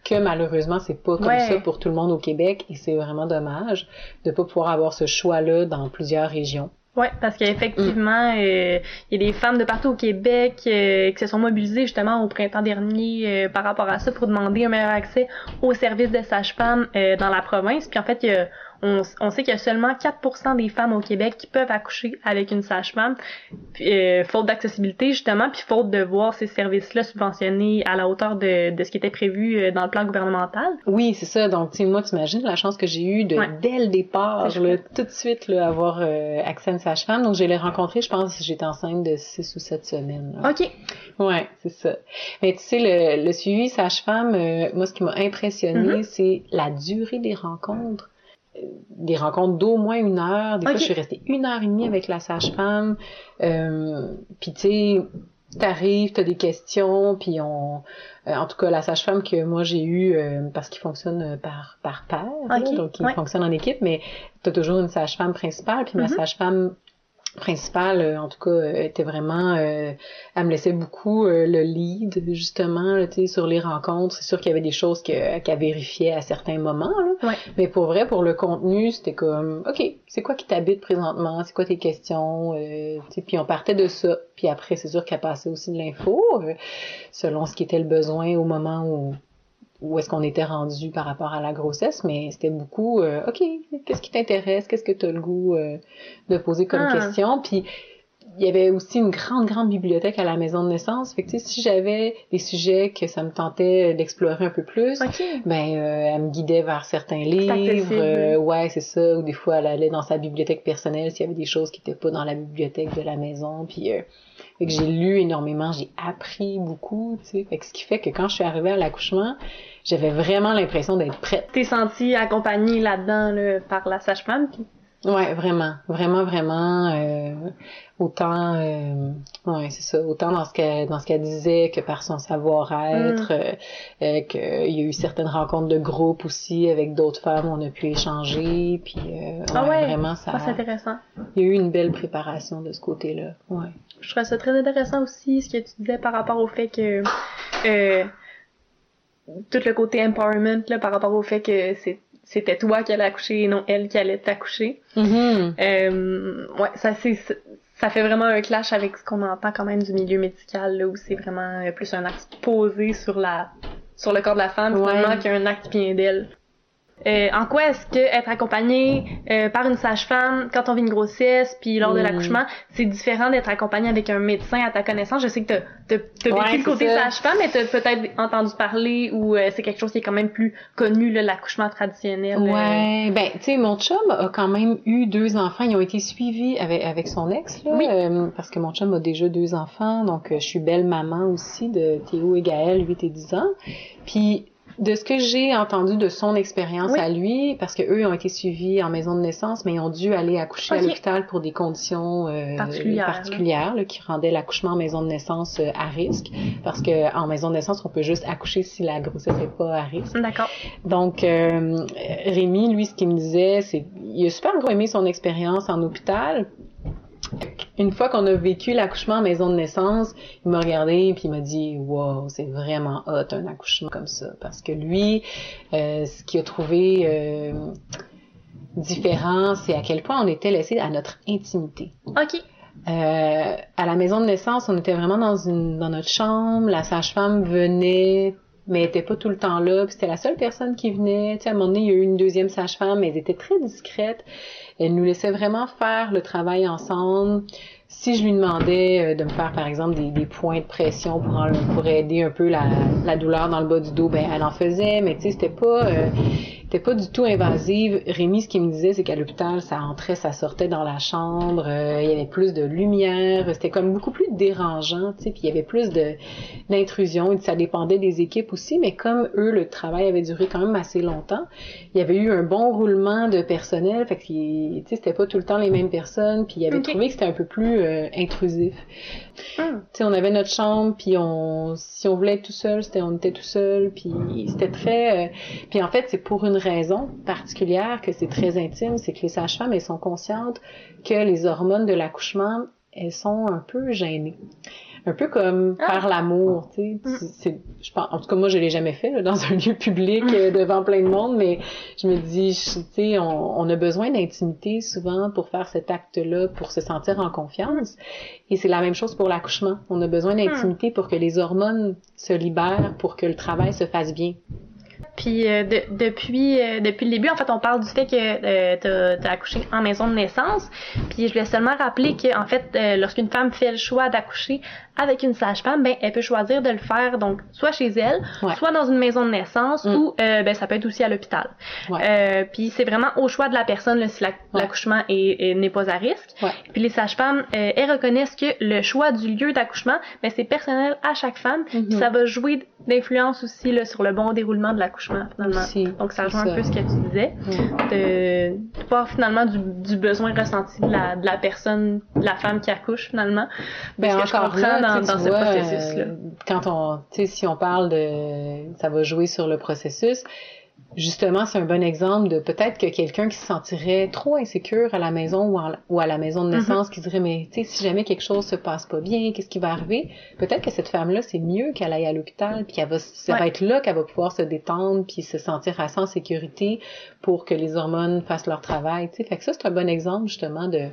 que malheureusement, c'est pas comme Ouais. ça pour tout le monde au Québec, et c'est vraiment dommage de pas pouvoir avoir ce choix-là dans plusieurs régions. Oui, parce qu'effectivement, euh, il y a des femmes de partout au Québec euh, qui se sont mobilisées justement au printemps dernier euh, par rapport à ça pour demander un meilleur accès aux services de sage-femme euh, dans la province. Puis en fait, il y a- on, on sait qu'il y a seulement 4% des femmes au Québec qui peuvent accoucher avec une sage-femme, euh, faute d'accessibilité justement, puis faute de voir ces services-là subventionnés à la hauteur de, de ce qui était prévu euh, dans le plan gouvernemental. Oui, c'est ça. Donc, tu sais, moi, t'imagines la chance que j'ai eue de, Ouais. dès le départ, là, tout de suite, là, avoir euh, accès à une sage-femme. Donc, je l'ai rencontrée, je pense, j'étais enceinte de six ou sept semaines. là. OK. Ouais, c'est ça. Mais tu sais, le, le suivi sage-femme, euh, moi, ce qui m'a impressionné, Mhm. c'est la durée des rencontres. Des rencontres d'au moins une heure. Des fois, je suis restée une heure et demie avec la sage-femme. Euh, puis tu sais, t'arrives, t'as des questions, puis on... euh, en tout cas, la sage-femme que moi j'ai eue, euh, parce qu'il fonctionne euh, par, par paire, donc il ouais. fonctionne en équipe, mais t'as toujours une sage-femme principale, puis ma Mhm. sage-femme principale, euh, en tout cas, euh, était vraiment... euh, elle me laissait beaucoup euh, le lead, justement, là, tu sais, sur les rencontres. C'est sûr qu'il y avait des choses que- qu'elle vérifiait à certains moments, là. Ouais. Mais pour vrai, pour le contenu, c'était comme, OK, c'est quoi qui t'habite présentement? C'est quoi tes questions? Euh, puis on partait de ça. Puis après, c'est sûr qu'elle passait aussi de l'info, euh, selon ce qui était le besoin au moment où où est-ce qu'on était rendu par rapport à la grossesse, mais c'était beaucoup, euh, OK, qu'est-ce qui t'intéresse? Qu'est-ce que tu as le goût euh, de poser comme Ah. question? Puis il y avait aussi une grande, grande bibliothèque à la maison de naissance. Fait que, tu sais, si j'avais des sujets que ça me tentait d'explorer un peu plus, ben, euh, elle me guidait vers certains livres. euh, ouais, c'est ça. Ou des fois, elle allait dans sa bibliothèque personnelle s'il y avait des choses qui étaient pas dans la bibliothèque de la maison. Puis, euh, fait que j'ai lu énormément, j'ai appris beaucoup, tu sais. Fait que ce qui fait que quand je suis arrivée à l'accouchement, j'avais vraiment l'impression d'être prête. T'es sentie accompagnée là-dedans là, par la sage-femme. puis- Ouais, vraiment, vraiment, vraiment. euh, autant, euh, ouais, c'est ça. Autant dans ce qu'elle dans ce qu'elle disait que par son savoir-être, euh, euh, qu'il y a eu certaines rencontres de groupe aussi avec d'autres femmes, on a pu échanger, puis euh, Ah ouais, ouais, vraiment ça. Ça, c'est intéressant. Il y a eu une belle préparation de ce côté-là. Ouais. Je trouvais ça très intéressant aussi, ce que tu disais par rapport au fait que... euh, tout le côté empowerment, là, par rapport au fait que c'est c'était toi qui allais accoucher et non elle qui allait t'accoucher. Mhm. Euh, ouais, ça c'est ça fait vraiment un clash avec ce qu'on entend quand même du milieu médical là où c'est vraiment euh, plus un acte posé sur la sur le corps de la femme Ouais. finalement qu'un acte bien d'elle. Euh, en quoi est-ce que être accompagné euh, par une sage-femme quand on vit une grossesse puis lors de Mm. l'accouchement, c'est différent d'être accompagné avec un médecin à ta connaissance? Je sais que t'as Ouais, vécu le côté sage-femme, mais t'as peut-être entendu parler ou euh, c'est quelque chose qui est quand même plus connu là, l'accouchement traditionnel. euh. Ouais, ben tu sais, mon chum a quand même eu deux enfants. Ils ont été suivis avec avec son ex là, Oui. euh, parce que mon chum a déjà deux enfants, donc je suis belle maman aussi de Théo et Gaël, 8 et 10 ans. Puis de ce que j'ai entendu de son expérience Oui. à lui, parce que eux ont été suivis en maison de naissance, mais ils ont dû aller accoucher à l'hôpital pour des conditions euh, Particulières, là. particulières, là, qui rendaient l'accouchement en maison de naissance euh, à risque, parce que en maison de naissance on peut juste accoucher si la grossesse n'est pas à risque. D'accord. Donc, euh, Rémi, lui, ce qu'il me disait, c'est il a super gros aimé son expérience en hôpital. Une fois qu'on a vécu l'accouchement en maison de naissance, il m'a regardé puis il m'a dit wow c'est vraiment hot un accouchement comme ça parce que lui euh, ce qu'il a trouvé euh, différent c'est à quel point on était laissé à notre intimité. Ok. Euh, à la maison de naissance, on était vraiment dans une dans notre chambre. La sage-femme venait, mais elle était pas tout le temps là. Puis c'était la seule personne qui venait. Tu sais, à un moment donné, il y a eu une deuxième sage-femme, mais elle était très discrète. Elle nous laissait vraiment faire le travail ensemble. Si je lui demandais euh, de me faire, par exemple, des, points de pression pour, aider un peu la, la douleur dans le bas du dos, ben elle en faisait, mais tu sais, c'était pas, euh, c'était pas du tout invasive. Rémi, ce qu'il me disait, c'est qu'à l'hôpital, ça entrait, ça sortait dans la chambre, euh, il y avait plus de lumière, c'était comme beaucoup plus dérangeant, tu sais, puis il y avait plus de d'intrusion. Ça dépendait des équipes aussi, mais comme eux, le travail avait duré quand même assez longtemps, il y avait eu un bon roulement de personnel, fait que tu sais, c'était pas tout le temps les mêmes personnes, puis il avait trouvé que c'était un peu plus euh, intrusif. Tu sais, on avait notre chambre, puis on, si on voulait être tout seul, c'était, on était tout seul, puis c'était très, euh, puis en fait, c'est pour une raison particulière que c'est très intime, c'est que les sages-femmes, elles sont conscientes que les hormones de l'accouchement, elles sont un peu gênées. Un peu comme Ah. faire l'amour, tu sais. Mm. Je pense, en tout cas, moi, je l'ai jamais fait, là, dans un lieu public, euh, devant plein de monde, mais je me dis, tu sais, on, on a besoin d'intimité souvent pour faire cet acte-là, pour se sentir en confiance. Et c'est la même chose pour l'accouchement. On a besoin d'intimité pour que les hormones se libèrent, pour que le travail se fasse bien. Puis euh, de- depuis euh, depuis le début, en fait, on parle du fait que euh, t'as t'as accouché en maison de naissance. Puis je voulais seulement rappeler que en fait, euh, lorsqu'une femme fait le choix d'accoucher avec une sage-femme, ben elle peut choisir de le faire donc soit chez elle, Ouais. soit dans une maison de naissance, Mm. ou euh, ben ça peut être aussi à l'hôpital. Ouais. Euh, puis c'est vraiment au choix de la personne là, si la- l'accouchement est- est- n'est pas à risque. Ouais. Puis les sages-femmes, elles reconnaissent que le choix du lieu d'accouchement, ben c'est personnel à chaque femme. Puis Mhm. ça va jouer d'influence aussi là, sur le bon déroulement de l'accouchement. D'accouchement finalement. Aussi, Donc ça rejoint un peu ce que tu disais, de, de finalement du, du besoin ressenti de la, de la personne, de la femme qui accouche finalement. Ben Ce que je comprends là, dans, ce processus-là. euh, quand on, tu sais, si on parle de, ça va jouer sur le processus. Justement, c'est un bon exemple de peut-être que quelqu'un qui se sentirait trop insécure à la maison ou, en- ou à la maison de naissance, qui dirait mais tu sais si jamais quelque chose se passe pas bien, qu'est-ce qui va arriver? Peut-être que cette femme-là c'est mieux qu'elle aille à l'hôpital, puis qu'elle va, ça Ouais. va être là qu'elle va pouvoir se détendre puis se sentir assez en sécurité pour que les hormones fassent leur travail. Tu sais, fait que ça c'est un bon exemple justement de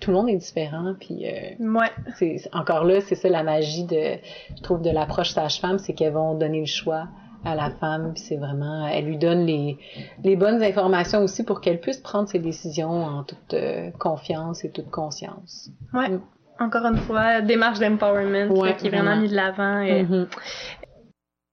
tout le monde est différent puis euh, Ouais. c'est- encore là, c'est ça la magie de, je trouve, de l'approche sage-femme, c'est qu'elles vont donner le choix à la femme, c'est vraiment, elle lui donne les, les bonnes informations aussi pour qu'elle puisse prendre ses décisions en toute euh, confiance et toute conscience. Ouais. Mm. Encore une fois, démarche d'empowerment Ouais, qui est vraiment vraiment. mise de l'avant. et- Mhm.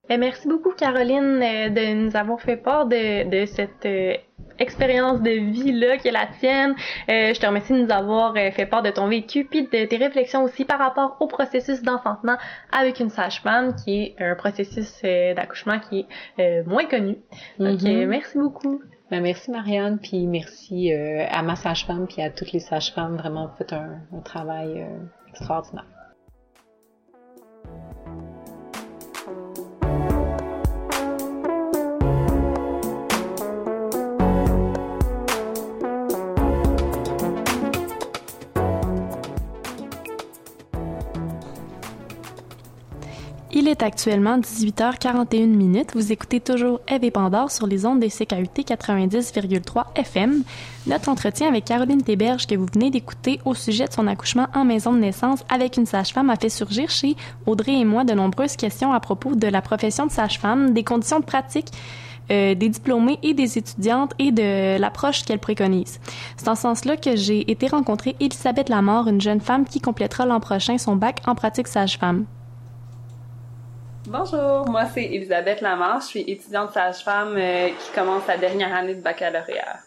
Ben, merci beaucoup, Caroline, euh, de nous avoir fait part de, de cette euh, expérience de vie-là qui est la tienne. Euh, je te remercie de nous avoir euh, fait part de ton vécu, puis de tes réflexions aussi par rapport au processus d'enfantement avec une sage-femme, qui est un processus euh, d'accouchement qui est euh, moins connu. Donc, euh, merci beaucoup. Ben, merci Marianne, puis merci euh, à ma sage-femme, puis à toutes les sages-femmes, vraiment faites un, un travail euh, extraordinaire. Est actuellement 18h41 minutes. Vous écoutez toujours Eve et Pandore sur les ondes des CKUT 90,3 FM. Notre entretien avec Caroline Théberge que vous venez d'écouter au sujet de son accouchement en maison de naissance avec une sage-femme a fait surgir chez Audrey et moi de nombreuses questions à propos de la profession de sage-femme, des conditions de pratique euh, des diplômés et des étudiantes et de l'approche qu'elles préconisent. C'est en ce sens-là que j'ai été rencontrer Elisabeth Lamar, une jeune femme qui complétera l'an prochain son bac en pratique sage-femme. Bonjour, moi c'est Elisabeth Lamar, je suis étudiante sage-femme euh, qui commence sa dernière année de baccalauréat.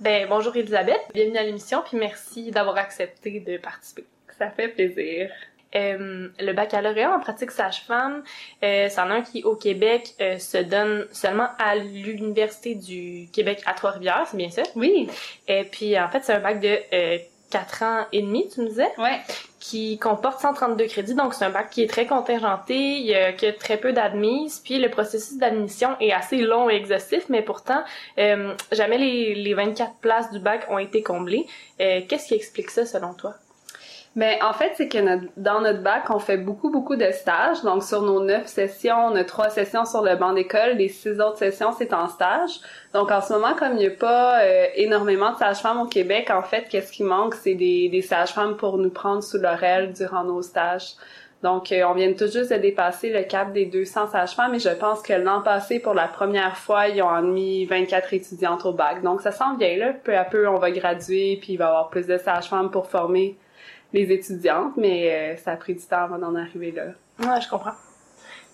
Ben, bonjour Elisabeth, bienvenue à l'émission, puis merci d'avoir accepté de participer. Ça fait plaisir. Euh, le baccalauréat en pratique sage-femme, euh, c'en est un qui, au Québec, euh, se donne seulement à l'Université du Québec à Trois-Rivières, c'est bien ça? Oui, Et puis, en fait, c'est un bac de euh, 4 ans et demi, tu me disais, ouais, qui comporte 132 crédits, donc c'est un bac qui est très contingenté, il y a que très peu d'admises, puis le processus d'admission est assez long et exhaustif, mais pourtant, euh, jamais les, les 24 places du bac ont été comblées. Euh, Qu'est-ce qui explique ça, selon toi? Ben, en fait, c'est que notre- dans notre bac, on fait beaucoup, beaucoup de stages. Donc, sur nos neuf sessions, on a trois sessions sur le banc d'école. Les six autres sessions, c'est en stage. Donc, en ce moment, comme il n'y a pas euh, énormément de sages-femmes au Québec, en fait, qu'est-ce qui manque? C'est des, des sages-femmes pour nous prendre sous leur aile durant nos stages. Donc, euh, on vient tout juste de dépasser le cap des 200 sages-femmes et je pense que l'an passé, pour la première fois, ils ont admis 24 étudiantes au bac. Donc, ça s'en vient là. Peu à peu, on va graduer puis il va y avoir plus de sages-femmes pour former les étudiantes, mais euh, ça a pris du temps avant d'en arriver là. Ouais, je comprends.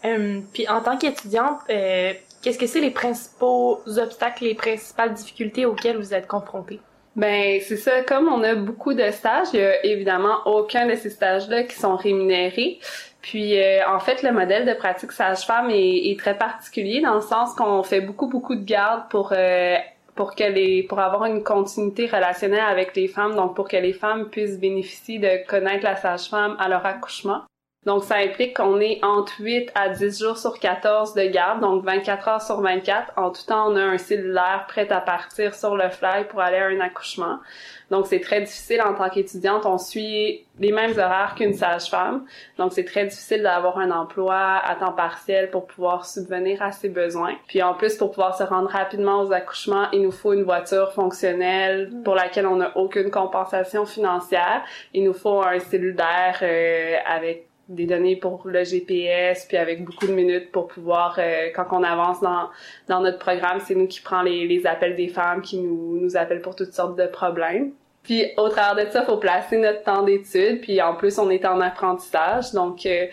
Euh, puis en tant qu'étudiante, euh, qu'est-ce que c'est les principaux obstacles, les principales difficultés auxquelles vous êtes confrontée? Ben, c'est ça, comme on a beaucoup de stages, il y a évidemment aucun de ces stages-là qui sont rémunérés. Puis, euh, en fait, le modèle de pratique sage-femme est, est très particulier dans le sens qu'on fait beaucoup, beaucoup de garde pour euh, pour avoir une continuité relationnelle avec les femmes, donc pour que les femmes puissent bénéficier de connaître la sage-femme à leur accouchement. Donc, ça implique qu'on est entre 8 à 10 jours sur 14 de garde, donc 24 heures sur 24. En tout temps, on a un cellulaire prêt à partir sur le fly pour aller à un accouchement. Donc, c'est très difficile en tant qu'étudiante. On suit les mêmes horaires qu'une sage-femme. Donc, c'est très difficile d'avoir un emploi à temps partiel pour pouvoir subvenir à ses besoins. Puis, en plus, pour pouvoir se rendre rapidement aux accouchements, il nous faut une voiture fonctionnelle pour laquelle on n'a aucune compensation financière. Il nous faut un cellulaire euh, avec des données pour le GPS, puis avec beaucoup de minutes pour pouvoir, euh, quand on avance dans, dans notre programme, c'est nous qui prend les, les appels des femmes qui nous, nous appellent pour toutes sortes de problèmes. Puis au travers de ça, faut placer notre temps d'études, puis en plus on est en apprentissage, donc euh,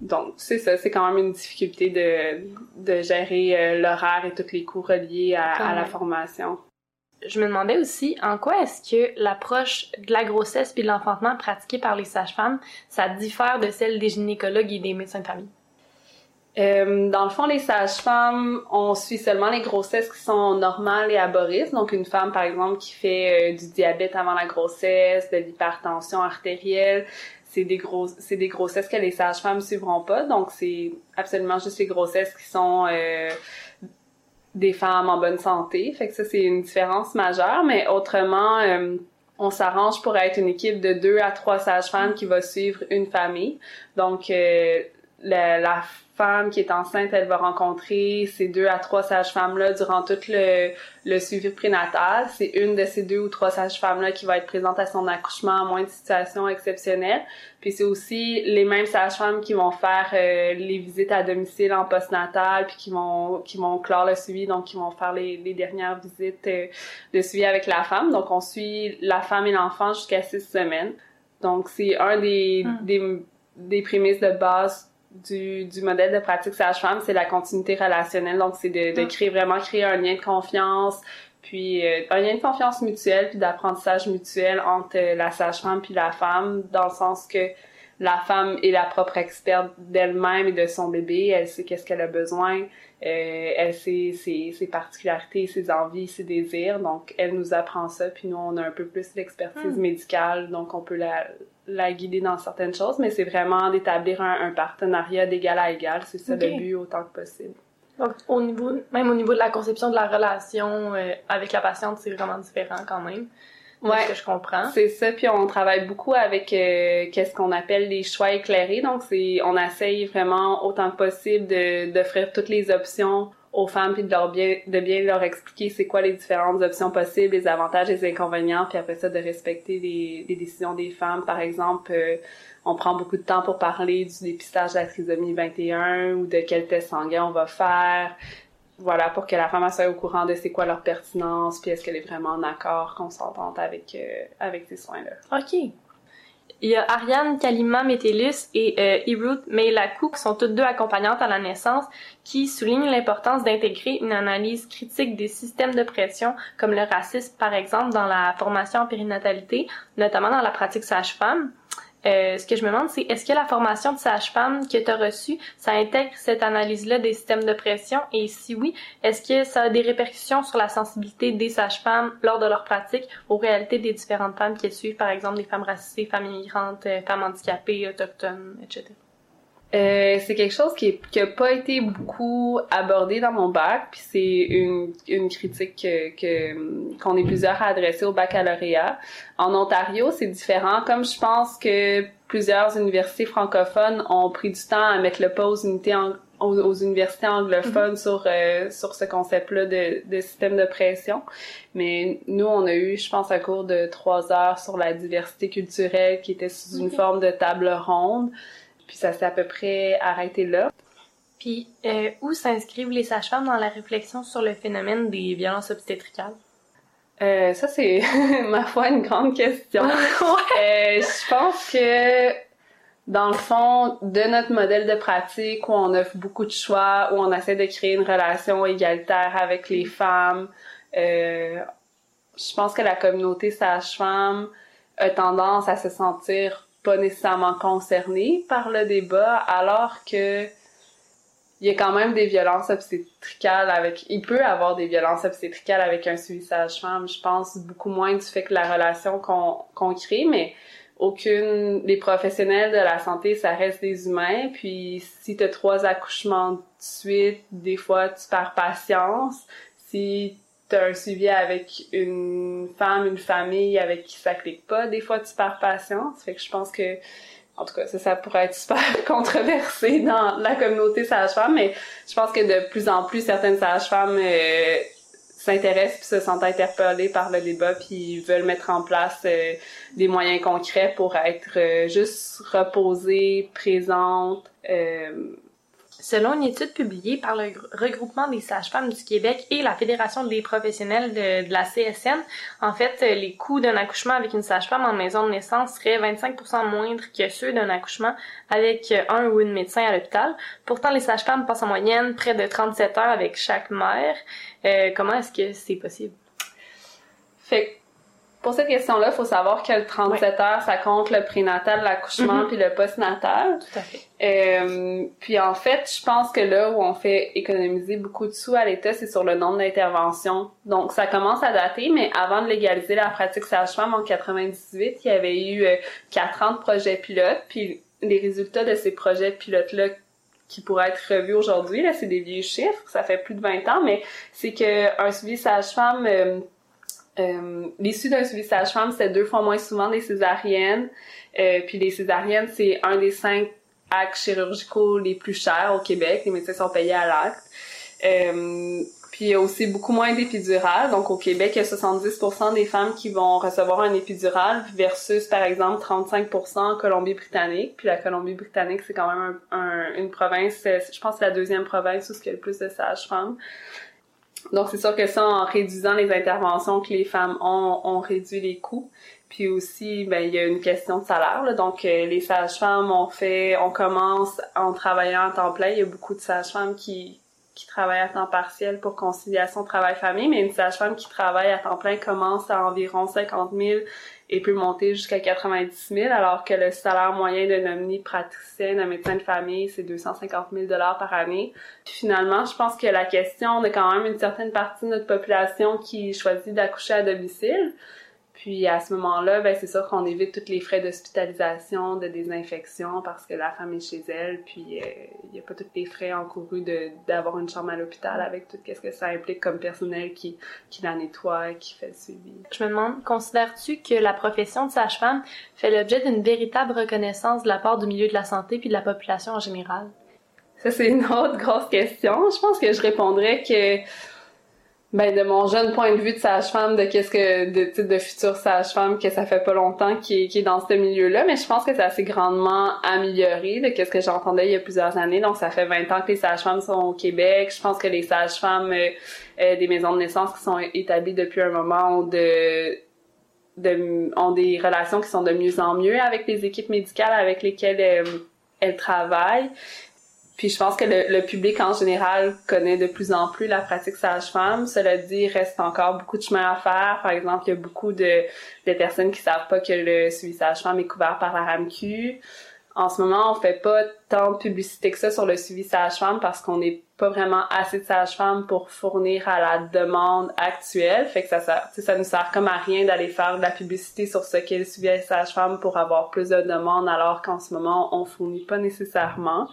donc c'est ça, c'est quand même une difficulté de de gérer euh, l'horaire et tous les coûts reliés à, à la formation. Je me demandais aussi en quoi est-ce que l'approche de la grossesse puis de l'enfantement pratiquée par les sages-femmes, ça diffère de celle des gynécologues et des médecins de famille? Euh, dans le fond, les sages-femmes, on suit seulement les grossesses qui sont normales et aborristes. Donc, une femme, par exemple, qui fait euh, du diabète avant la grossesse, de l'hypertension artérielle, c'est des gros, des grossesses que les sages-femmes suivront pas. Donc, c'est absolument juste les grossesses qui sont euh, des femmes en bonne santé. Fait que ça, c'est une différence majeure. Mais autrement, euh, on s'arrange pour être une équipe de deux à trois sages-femmes qui va suivre une famille. Donc, euh, la, la femme qui est enceinte, elle va rencontrer ces deux à trois sages-femmes-là durant tout le, le suivi prénatal. C'est une de ces deux ou trois sages-femmes-là qui va être présente à son accouchement, à moins de situations exceptionnelles. Puis c'est aussi les mêmes sages-femmes qui vont faire euh, les visites à domicile en postnatal, puis qui vont qui vont clore le suivi, donc qui vont faire les, les dernières visites euh, de suivi avec la femme. Donc on suit la femme et l'enfant jusqu'à six semaines. Donc c'est un des, des des prémices de base du, du modèle de pratique sage-femme, c'est la continuité relationnelle. Donc, c'est de, de créer vraiment créer un lien de confiance, puis euh, un lien de confiance mutuelle, puis d'apprentissage mutuel entre euh, la sage-femme puis la femme, dans le sens que la femme est la propre experte d'elle-même et de son bébé. Elle sait qu'est-ce qu'elle a besoin. Euh, elle sait ses, ses particularités, ses envies, ses désirs. Donc, elle nous apprend ça. Puis nous, on a un peu plus l'expertise médicale. Donc, on peut la, la guider dans certaines choses. Mais c'est vraiment d'établir un, un partenariat d'égal à égal. C'est ça le but autant que possible. Donc, au niveau, même au niveau de la conception de la relation euh, avec la patiente, c'est vraiment différent quand même. Ouais. Ce que je comprends. C'est ça, puis on travaille beaucoup avec euh, qu'est-ce qu'on appelle les choix éclairés. Donc c'est on essaye vraiment autant que possible de d'offrir toutes les options aux femmes puis de leur bien de bien leur expliquer c'est quoi les différentes options possibles, les avantages, les inconvénients, puis après ça de respecter les, les décisions des femmes. Par exemple, euh, on prend beaucoup de temps pour parler du dépistage de la trisomie 21 ou de quel test sanguin on va faire. Voilà, pour que la femme soit au courant de c'est quoi leur pertinence, puis est-ce qu'elle est vraiment en accord, consentante avec euh, avec ces soins-là. OK. Il y a Ariane Kalima Metellus et euh, Irut Meilakou, qui sont toutes deux accompagnantes à la naissance, qui soulignent l'importance d'intégrer une analyse critique des systèmes de pression, comme le racisme, par exemple, dans la formation en périnatalité, notamment dans la pratique sage-femme. Euh, ce que je me demande, c'est est-ce que la formation de sage-femme que tu as reçue, ça intègre cette analyse-là des systèmes de pression? Et si oui, est-ce que ça a des répercussions sur la sensibilité des sages-femmes lors de leur pratique aux réalités des différentes femmes qui suivent, par exemple des femmes racisées, femmes immigrantes, euh, femmes handicapées, autochtones, etc.? Euh, c'est quelque chose qui, est, qui a pas été beaucoup abordé dans mon bac, puis c'est une, une critique que que- qu'on est plusieurs à adresser au baccalauréat. En Ontario, c'est différent. Comme je pense que plusieurs universités francophones ont pris du temps à mettre le pas aux unités aux, aux universités anglophones sur euh, sur ce concept-là de, de système de pression. Mais nous, on a eu, je pense, un cours de trois heures sur la diversité culturelle qui était sous une forme de table ronde. Puis ça s'est à peu près arrêté là. Puis, euh, où s'inscrivent les sages-femmes dans la réflexion sur le phénomène des violences obstétricales? Euh, ça, c'est, ma foi, une grande question. Euh, je pense que, dans le fond, de notre modèle de pratique où on offre beaucoup de choix, où on essaie de créer une relation égalitaire avec les femmes, euh, je pense que la communauté sage-femme a tendance à se sentir pas nécessairement concernée par le débat, alors que il y a quand même des violences obstétricales avec il peut avoir des violences obstétricales avec un suivi sage-femme je pense beaucoup moins du fait que la relation qu'on crée mais aucune les professionnels de la santé ça reste des humains. Puis si tu as trois accouchements de suite des fois tu perds patience. Si tu as un suivi avec une femme une famille avec qui ça clique pas des fois tu perds patience fait que je pense que en tout cas, ça, pourrait être super controversé dans la communauté sage-femme, mais je pense que de plus en plus, certaines sages-femmes euh, s'intéressent puis se sentent interpellées par le débat puis veulent mettre en place euh, des moyens concrets pour être euh, juste reposées, présentes. Selon une étude publiée par le gr- regroupement des sages-femmes du Québec et la Fédération des professionnels de, la CSN, en fait, euh, les coûts d'un accouchement avec une sage-femme en maison de naissance seraient 25% moindres que ceux d'un accouchement avec euh, un ou une médecin à l'hôpital. Pourtant, les sages-femmes passent en moyenne près de 37 heures avec chaque mère. Euh, comment est-ce que c'est possible? Fait pour cette question-là, il faut savoir que le 37 heures, ça compte le prénatal, l'accouchement, Mhm. puis le postnatal. Tout à fait. Euh, puis en fait, je pense que là où on fait économiser beaucoup de sous à l'État, c'est sur le nombre d'interventions. Donc ça commence à dater, mais avant de légaliser la pratique sage-femme en 98, il y avait eu euh, 4 ans de projets pilotes, puis les résultats de ces projets pilotes-là qui pourraient être revus aujourd'hui, là, c'est des vieux chiffres, ça fait plus de 20 ans, mais c'est que un suivi sage-femme, euh, euh, l'issue d'un suivi sage-femme, c'est deux fois moins souvent des césariennes. Euh, puis les césariennes, c'est un des cinq actes chirurgicaux les plus chers au Québec. Les médecins sont payés à l'acte. Euh, puis il y a aussi beaucoup moins d'épidurales. Donc au Québec, il y a 70% des femmes qui vont recevoir un épidural versus par exemple 35% en Colombie-Britannique. Puis la Colombie-Britannique, c'est quand même un- un- une province, je pense que c'est la deuxième province où il y a le plus de sages-femmes. Donc c'est sûr que ça, en réduisant les interventions que les femmes ont, on réduit les coûts. Puis aussi, ben il y a une question de salaire. là. Donc euh, les sages-femmes, on fait, on commence en travaillant à temps plein. Il y a beaucoup de sages-femmes qui qui travaillent à temps partiel pour conciliation travail-famille, mais une sage-femme qui travaille à temps plein commence à environ 50 000 et peut monter jusqu'à 90 000, alors que le salaire moyen d'un omnipraticien, d'un médecin de famille, c'est 250 000 par année. Puis finalement, je pense que la question, on a quand même une certaine partie de notre population qui choisit d'accoucher à domicile. Puis à ce moment-là, ben c'est sûr qu'on évite tous les frais d'hospitalisation, de désinfection parce que la femme est chez elle, puis euh, il n'y a pas tous les frais encourus de d'avoir une chambre à l'hôpital avec tout ce que ça implique comme personnel qui qui la nettoie, qui fait le suivi. Je me demande, considères-tu que la profession de sage-femme fait l'objet d'une véritable reconnaissance de la part du milieu de la santé puis de la population en général? Ça c'est une autre grosse question. Je pense que je répondrais que ben de mon jeune point de vue de sage-femme, de qu'est-ce que de de future sage-femme que ça fait pas longtemps qui est, dans ce milieu-là, mais je pense que ça s'est grandement amélioré de qu'est-ce que j'entendais il y a plusieurs années. Donc ça fait 20 ans que les sages-femmes sont au Québec. Je pense que les sages-femmes euh, euh, des maisons de naissance qui sont établies depuis un moment ont de de, ont des relations qui sont de mieux en mieux avec les équipes médicales avec lesquelles euh, elles travaillent. Puis je pense que le, le public en général connaît de plus en plus la pratique sage-femme. Cela dit, il reste encore beaucoup de chemin à faire. Par exemple, il y a beaucoup de, de personnes qui savent pas que le suivi sage-femme est couvert par la RAMQ. En ce moment, on fait pas tant de publicité que ça sur le suivi sage-femme parce qu'on n'est pas vraiment assez de sages-femmes pour fournir à la demande actuelle. Fait que ça, sais, ça nous sert comme à rien d'aller faire de la publicité sur ce qu'est le suivi sage-femme pour avoir plus de demandes alors qu'en ce moment, on fournit pas nécessairement.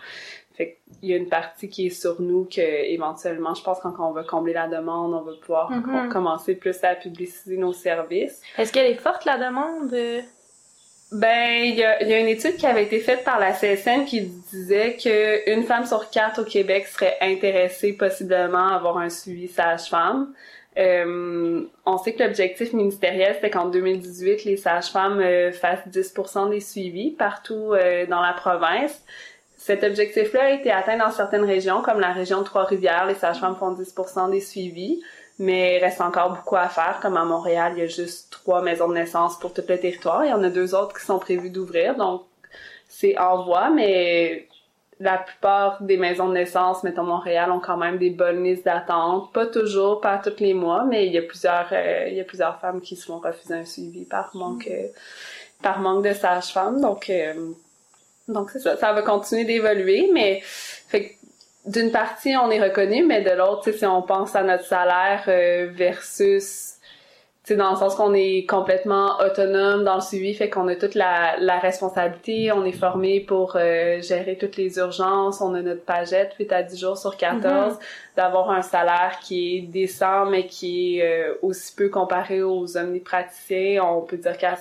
Fait qu'il y a une partie qui est sur nous que éventuellement, je pense quand on va combler la demande, on va pouvoir Mhm. commencer plus à publiciser nos services. Est-ce qu'elle est forte, la demande? Ben, il y a, il y a une étude qui avait été faite par la CSN qui disait que une femme sur quatre au Québec serait intéressée possiblement à avoir un suivi sage-femme. Euh, on sait que l'objectif ministériel, c'était qu'en 2018, les sages-femmes euh, fassent 10% des suivis partout euh, dans la province. Cet objectif-là a été atteint dans certaines régions, comme la région de Trois-Rivières, les sages-femmes font 10% des suivis, mais il reste encore beaucoup à faire, comme à Montréal, il y a juste trois maisons de naissance pour tout le territoire, il y en a deux autres qui sont prévues d'ouvrir, donc c'est en voie, mais la plupart des maisons de naissance, mettons Montréal, ont quand même des bonnes listes d'attente, pas toujours, pas tous les mois, mais il y a plusieurs, euh, il y a plusieurs femmes qui se font refuser un suivi par manque, euh, par manque de sages-femmes, donc euh, donc c'est ça, ça va continuer d'évoluer, mais fait d'une partie on est reconnu, mais de l'autre, si on pense à notre salaire euh, versus, dans le sens qu'on est complètement autonome dans le suivi, fait qu'on a toute la, la responsabilité, on est formé pour euh, gérer toutes les urgences, on a notre pagette 8 à 10 jours sur 14, d'avoir un salaire qui est décent, mais qui est euh, aussi peu comparé aux omnipraticiens, on peut dire qu'à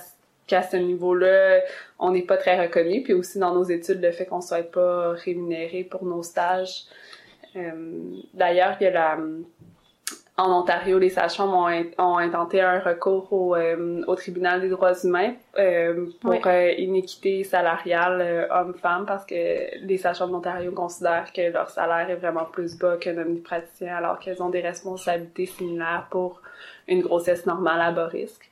qu'à ce niveau-là, on n'est pas très reconnu. Puis aussi dans nos études, le fait qu'on soit pas rémunéré pour nos stages. Euh, D'ailleurs, il y a la en Ontario, les sages-femmes ont, in- ont intenté un recours au, euh, au tribunal des droits humains euh, pour Oui. euh, inéquité salariale homme-femme parce que les sages-femmes d'Ontario considèrent que leur salaire est vraiment plus bas qu'un omnipraticien alors qu'elles ont des responsabilités similaires pour une grossesse normale à bas risque.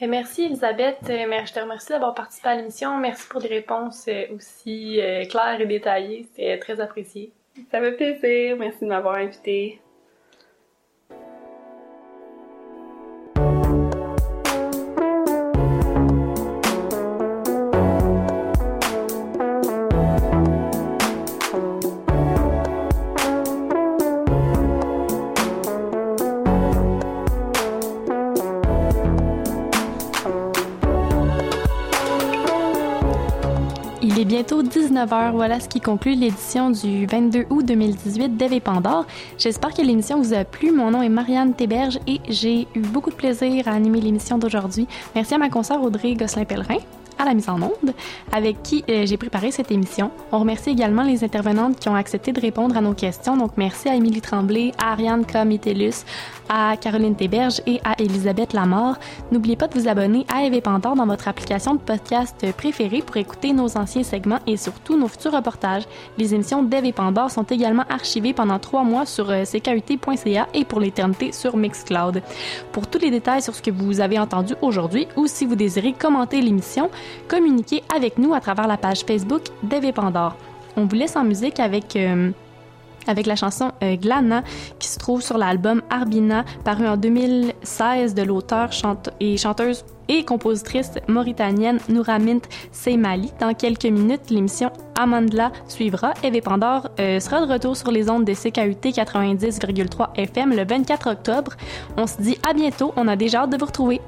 Ben, merci Elisabeth, Euh, je te remercie d'avoir participé à l'émission. Merci pour des réponses euh, aussi euh, claires et détaillées. C'était très apprécié. Ça fait plaisir. Merci de m'avoir invité. 19h. Voilà ce qui conclut l'édition du 22 août 2018 d'Eve Pandore. J'espère que l'émission vous a plu. Mon nom est Marianne Théberge et j'ai eu beaucoup de plaisir à animer l'émission d'aujourd'hui. Merci à ma consoeur Audrey Gosselin-Pellerin à la mise en onde, avec qui euh, j'ai préparé cette émission. On remercie également les intervenantes qui ont accepté de répondre à nos questions. Donc, merci à Émilie Tremblay, à Ariane Comitelus, à Caroline Théberge et à Elisabeth Lamort. N'oubliez pas de vous abonner à Eve Pantor dans votre application de podcast préférée pour écouter nos anciens segments et surtout nos futurs reportages. Les émissions d'Eve Pandore sont également archivées pendant trois mois sur euh, ckut.ca et pour l'éternité sur Mixcloud. Pour tous les détails sur ce que vous avez entendu aujourd'hui ou si vous désirez commenter l'émission, communiquez avec nous à travers la page Facebook d'Eve Pandore. On vous laisse en musique avec... Euh, avec la chanson euh, Glana qui se trouve sur l'album Arbina paru en 2016 de l'auteur chante et chanteuse et compositrice mauritanienne Nouramint Seymali. Dans quelques minutes, l'émission Amandla suivra. Eve Pandore euh, sera de retour sur les ondes de CKUT 90,3 FM le 24 octobre. On se dit à bientôt. On a déjà hâte de vous retrouver.